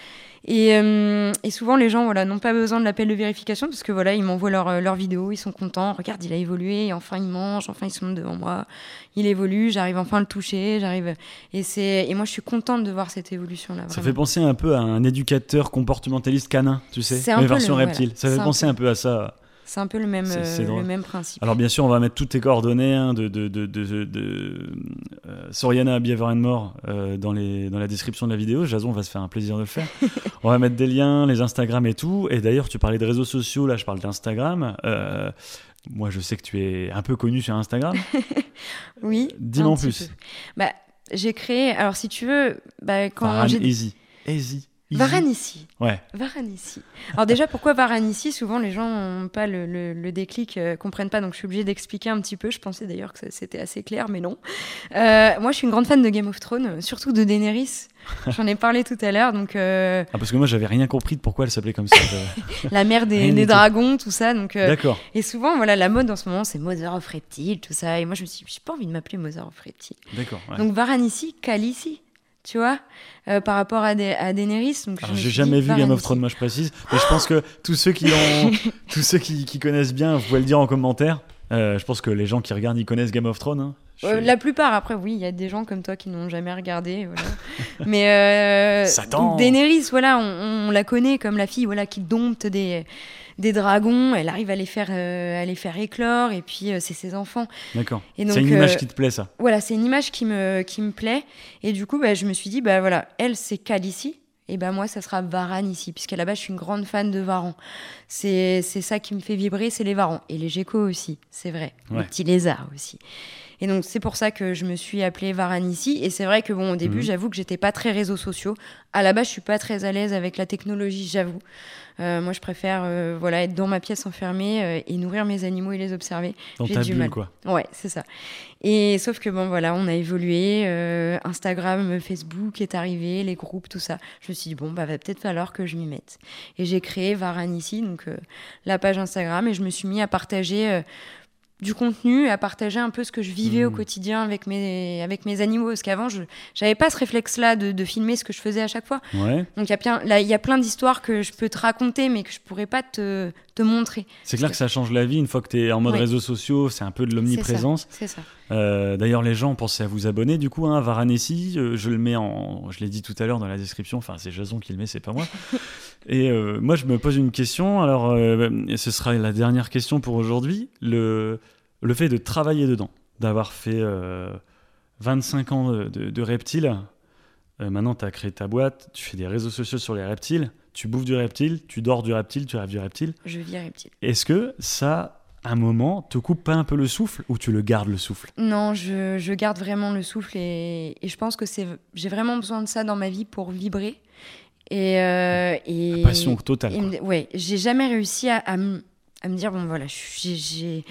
Et, euh, et souvent les gens voilà n'ont pas besoin de l'appel de vérification parce que voilà ils m'envoient leur, euh, leur vidéo, ils sont contents, regarde il a évolué, enfin il mange, enfin ils sont devant moi, il évolue, j'arrive enfin à le toucher, j'arrive et c'est et moi je suis contente de voir cette évolution là. Ça fait penser un peu à un éducateur comportementaliste canin, tu sais, mais version le- voilà. reptile. Ça fait un penser un peu à ça. C'est un peu le même euh, le même principe. Alors bien sûr, on va mettre toutes tes coordonnées hein, de, de, de, de, euh, Soriana Beaver and More euh, dans, les, dans la description de la vidéo. Jason va se faire un plaisir de le faire. [LAUGHS] on va mettre des liens, les Instagram et tout. Et d'ailleurs, tu parlais de réseaux sociaux, là je parle d'Instagram. Euh, moi, je sais que tu es un peu connu sur Instagram. [LAUGHS] Oui. Dis-moi en plus. Bah j'ai créé alors si tu veux bah, quand j'ai Easy. Easy. Easy. Varanici. Ouais. Alors déjà, pourquoi Varanici Souvent, les gens n'ont pas le, le- le déclic, euh, comprennent pas, donc je suis obligée d'expliquer un petit peu. Je pensais d'ailleurs que c'était assez clair, mais non. Euh, moi, je suis une grande fan de Game of Thrones, surtout de Daenerys. J'en ai parlé tout à l'heure, donc euh, Ah, parce que moi, j'avais rien compris de pourquoi elle s'appelait comme ça. [LAUGHS] La mère des, dragons, tout ça. Donc, euh, D'accord. et souvent, voilà, la mode en ce moment, c'est Mother of Reptile, tout ça. Et moi, je me suis dit, j'ai pas envie de m'appeler Mother of Reptile. D'accord. ouais. Donc Varanici, Khaleesi, tu vois, euh, par rapport à, des, à Daenerys. Donc, Alors, j'ai jamais vu Game of. Thrones, moi je précise, mais je pense que [LAUGHS] tous ceux qui ont, tous ceux qui, qui connaissent bien, vous pouvez le dire en commentaire. Euh, je pense que les gens qui regardent, ils connaissent Game of Thrones. hein. Euh, la plupart, après, oui, il y a des gens comme toi qui n'ont jamais regardé. Voilà. [LAUGHS] Mais Satan. Daenerys, voilà, on, on la connaît comme la fille voilà, qui dompte des, des dragons. Elle arrive à les faire, euh, à les faire éclore, et puis euh, c'est ses enfants. D'accord. C'est une image euh, qui te plaît, ça? Voilà, c'est une image qui me, qui me plaît. Et du coup, bah, je me suis dit, bah voilà, elle, c'est Khaleesi. Et ben moi, ça sera Varan ici, puisqu'à la base, je suis une grande fan de Varan. C'est c'est ça qui me fait vibrer, c'est les Varans. Et les geckos aussi, c'est vrai. Ouais. Les petits lézards aussi. Et donc, c'est pour ça que je me suis appelée Varan ici. Et c'est vrai que, bon, au début, Mhm. j'avoue que j'étais pas très réseaux sociaux. À la base, je suis pas très à l'aise avec la technologie, j'avoue. Euh, moi, je préfère euh, voilà, être dans ma pièce enfermée euh, et nourrir mes animaux et les observer. Dans ta du bulle, mal. quoi. Ouais, c'est ça. Et sauf que bon, voilà, on a évolué. Instagram, Facebook est arrivé, les groupes, tout ça. Je me suis dit, bon, bah, va peut-être falloir que je m'y mette. Et j'ai créé Varanici, donc la page Instagram, et je me suis mis à partager. Du contenu, à partager un peu ce que je vivais au Mhm. quotidien avec mes, avec mes animaux. Parce qu'avant, je n'avais pas ce réflexe-là de, de filmer ce que je faisais à chaque fois. Ouais. Donc il y a plein, d'histoires que je peux te raconter, mais que je pourrais pas te, te montrer. C'est clair que ça change la vie une fois que tu es en mode Ouais. réseaux sociaux, c'est un peu de l'omniprésence. C'est ça. Euh, D'ailleurs, les gens, pensez à vous abonner du coup, hein, Varanesi. euh, je le mets en. Je l'ai dit tout à l'heure dans la description, enfin, c'est Jason qui le met, c'est pas moi. [LAUGHS] Et euh, moi, je me pose une question. Alors, ce sera la dernière question pour aujourd'hui. Le, le fait de travailler dedans, d'avoir fait euh, 25 ans de, de- de reptiles, maintenant, tu as créé ta boîte, tu fais des réseaux sociaux sur les reptiles, tu bouffes du reptile, tu dors du reptile, tu rêves du reptile. Je vis reptile. Est-ce que ça, un moment, te coupe pas un peu le souffle ou tu le gardes le souffle? Non, je, je garde vraiment le souffle et, et je pense que c'est j'ai vraiment besoin de ça dans ma vie pour vibrer. Et, euh, et Passion totale. et ouais, j'ai jamais réussi à, à me à me dire bon voilà, j'ai-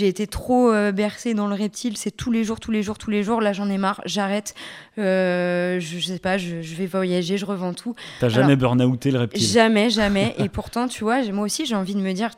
été trop euh, bercée dans le reptile, c'est tous les jours, tous les jours, tous les jours. Là, j'en ai marre, j'arrête. Euh, je, je sais pas, je, je vais voyager, je revends tout. T'as jamais burn-outé le reptile? Jamais, jamais. Et pourtant, tu vois, moi aussi, j'ai envie de me dire,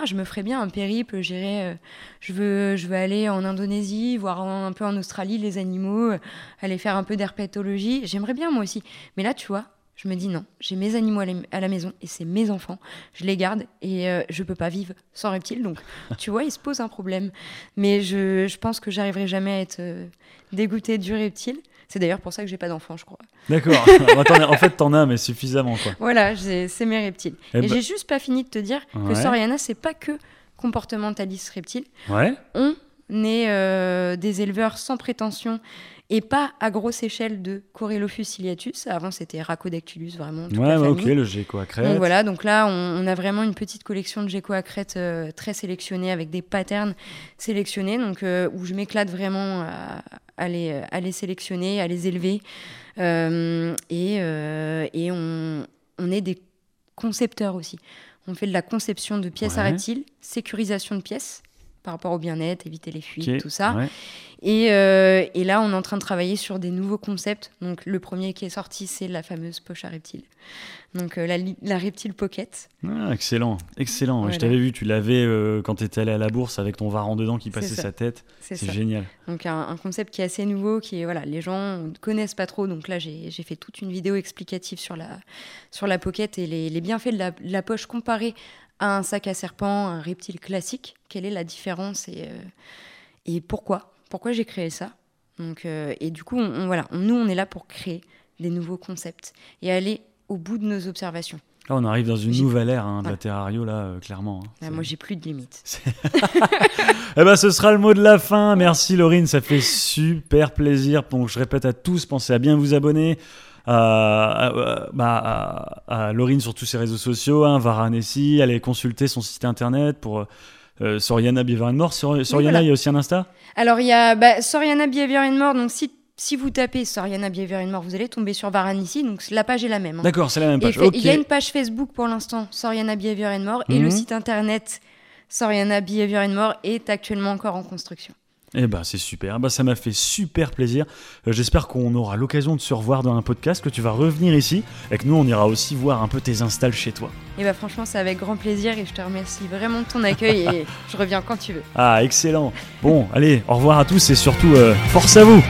ah, je me ferais bien un périple. J'irais, euh, je veux, je veux aller en Indonésie, voir un, peu en Australie les animaux, euh, aller faire un peu d'herpétologie. J'aimerais bien moi aussi. Mais là, tu vois, je me dis non. J'ai mes animaux à la, maison et c'est mes enfants. Je les garde et euh, je peux pas vivre sans reptiles. Donc, tu vois, il se pose un problème. Mais je, je pense que j'arriverai jamais à être euh, dégoûtée du reptile. C'est d'ailleurs pour ça que j'ai pas d'enfants, je crois. D'accord. [LAUGHS] Attends, en fait, t'en as, mais suffisamment, quoi. Voilà, c'est mes reptiles. Eh Et ben- j'ai juste pas fini de te dire Ouais. que Soriana, c'est pas que comportementaliste reptile. Ouais. On est euh, des éleveurs sans prétention et pas à grosse échelle de Coryllophus ciliatus. Avant, c'était Rhacodactylus, vraiment. toute Ouais, la ouais, ok, le géco à crête. Donc voilà, donc là, on, on a vraiment une petite collection de gecko à crête euh, très sélectionnée avec des patterns sélectionnés, donc euh, où je m'éclate vraiment à, à les, à les sélectionner, à les élever. Euh, et euh, et on, on est des concepteurs aussi. On fait de la conception de pièces à Ouais. reptiles, sécurisation de pièces par rapport au bien-être, éviter les fuites, tout ça. ouais. Et, euh, et là, on est en train de travailler sur des nouveaux concepts. Donc, le premier qui est sorti, c'est la fameuse poche à reptile. Donc, euh, la, la reptile pocket. Ah, excellent, excellent. Voilà. Je t'avais vu, tu l'avais euh, quand tu étais allé à la bourse avec ton varan dedans qui passait sa tête. C'est génial. Donc, un, un concept qui est assez nouveau, qui est, voilà, les gens ne connaissent pas trop. Donc, là, j'ai j'ai fait toute une vidéo explicative sur la, sur la pocket et les, les bienfaits de la, de la poche comparée à un sac à serpent, un reptile classique. Quelle est la différence et, euh, et pourquoi? Pourquoi j'ai créé ça? Donc, euh, Et du coup, on, on- voilà, nous, on est là pour créer des nouveaux concepts et aller au bout de nos observations. Là, on arrive dans une nouvelle ère hein, de la terrario, là, euh, clairement. hein. Là, moi, j'ai plus de limites. [LAUGHS] [LAUGHS] Eh ben, ce sera le mot de la fin. Merci Laurine, ça fait super plaisir. Donc, je répète à tous, pensez à bien vous abonner. À, à- bah, à- à Laurine sur tous ses réseaux sociaux, hein, Varanesi, allez consulter son site internet pour euh, Soriana Beaver and More. Soriana, voilà. il y a aussi un Insta? Alors, il y a bah, Soriana Behavior and More. Donc, si, si vous tapez Soriana Behavior and More, vous allez tomber sur Varanisi. Donc, la page est la même. hein. D'accord, c'est la même page. Il y a une page Facebook pour l'instant, Soriana and More, et le Mhm. site internet Soriana Behavior and More est actuellement encore en construction. Eh ben, c'est super. Bah, ça m'a fait super plaisir. Euh, J'espère qu'on aura l'occasion de se revoir dans un podcast, que tu vas revenir ici et que nous, on ira aussi voir un peu tes installs chez toi. Et bah franchement, c'est avec grand plaisir et je te remercie vraiment de ton accueil et [LAUGHS] je reviens quand tu veux. Ah, excellent. Bon, allez, au revoir à tous et surtout, euh, force à vous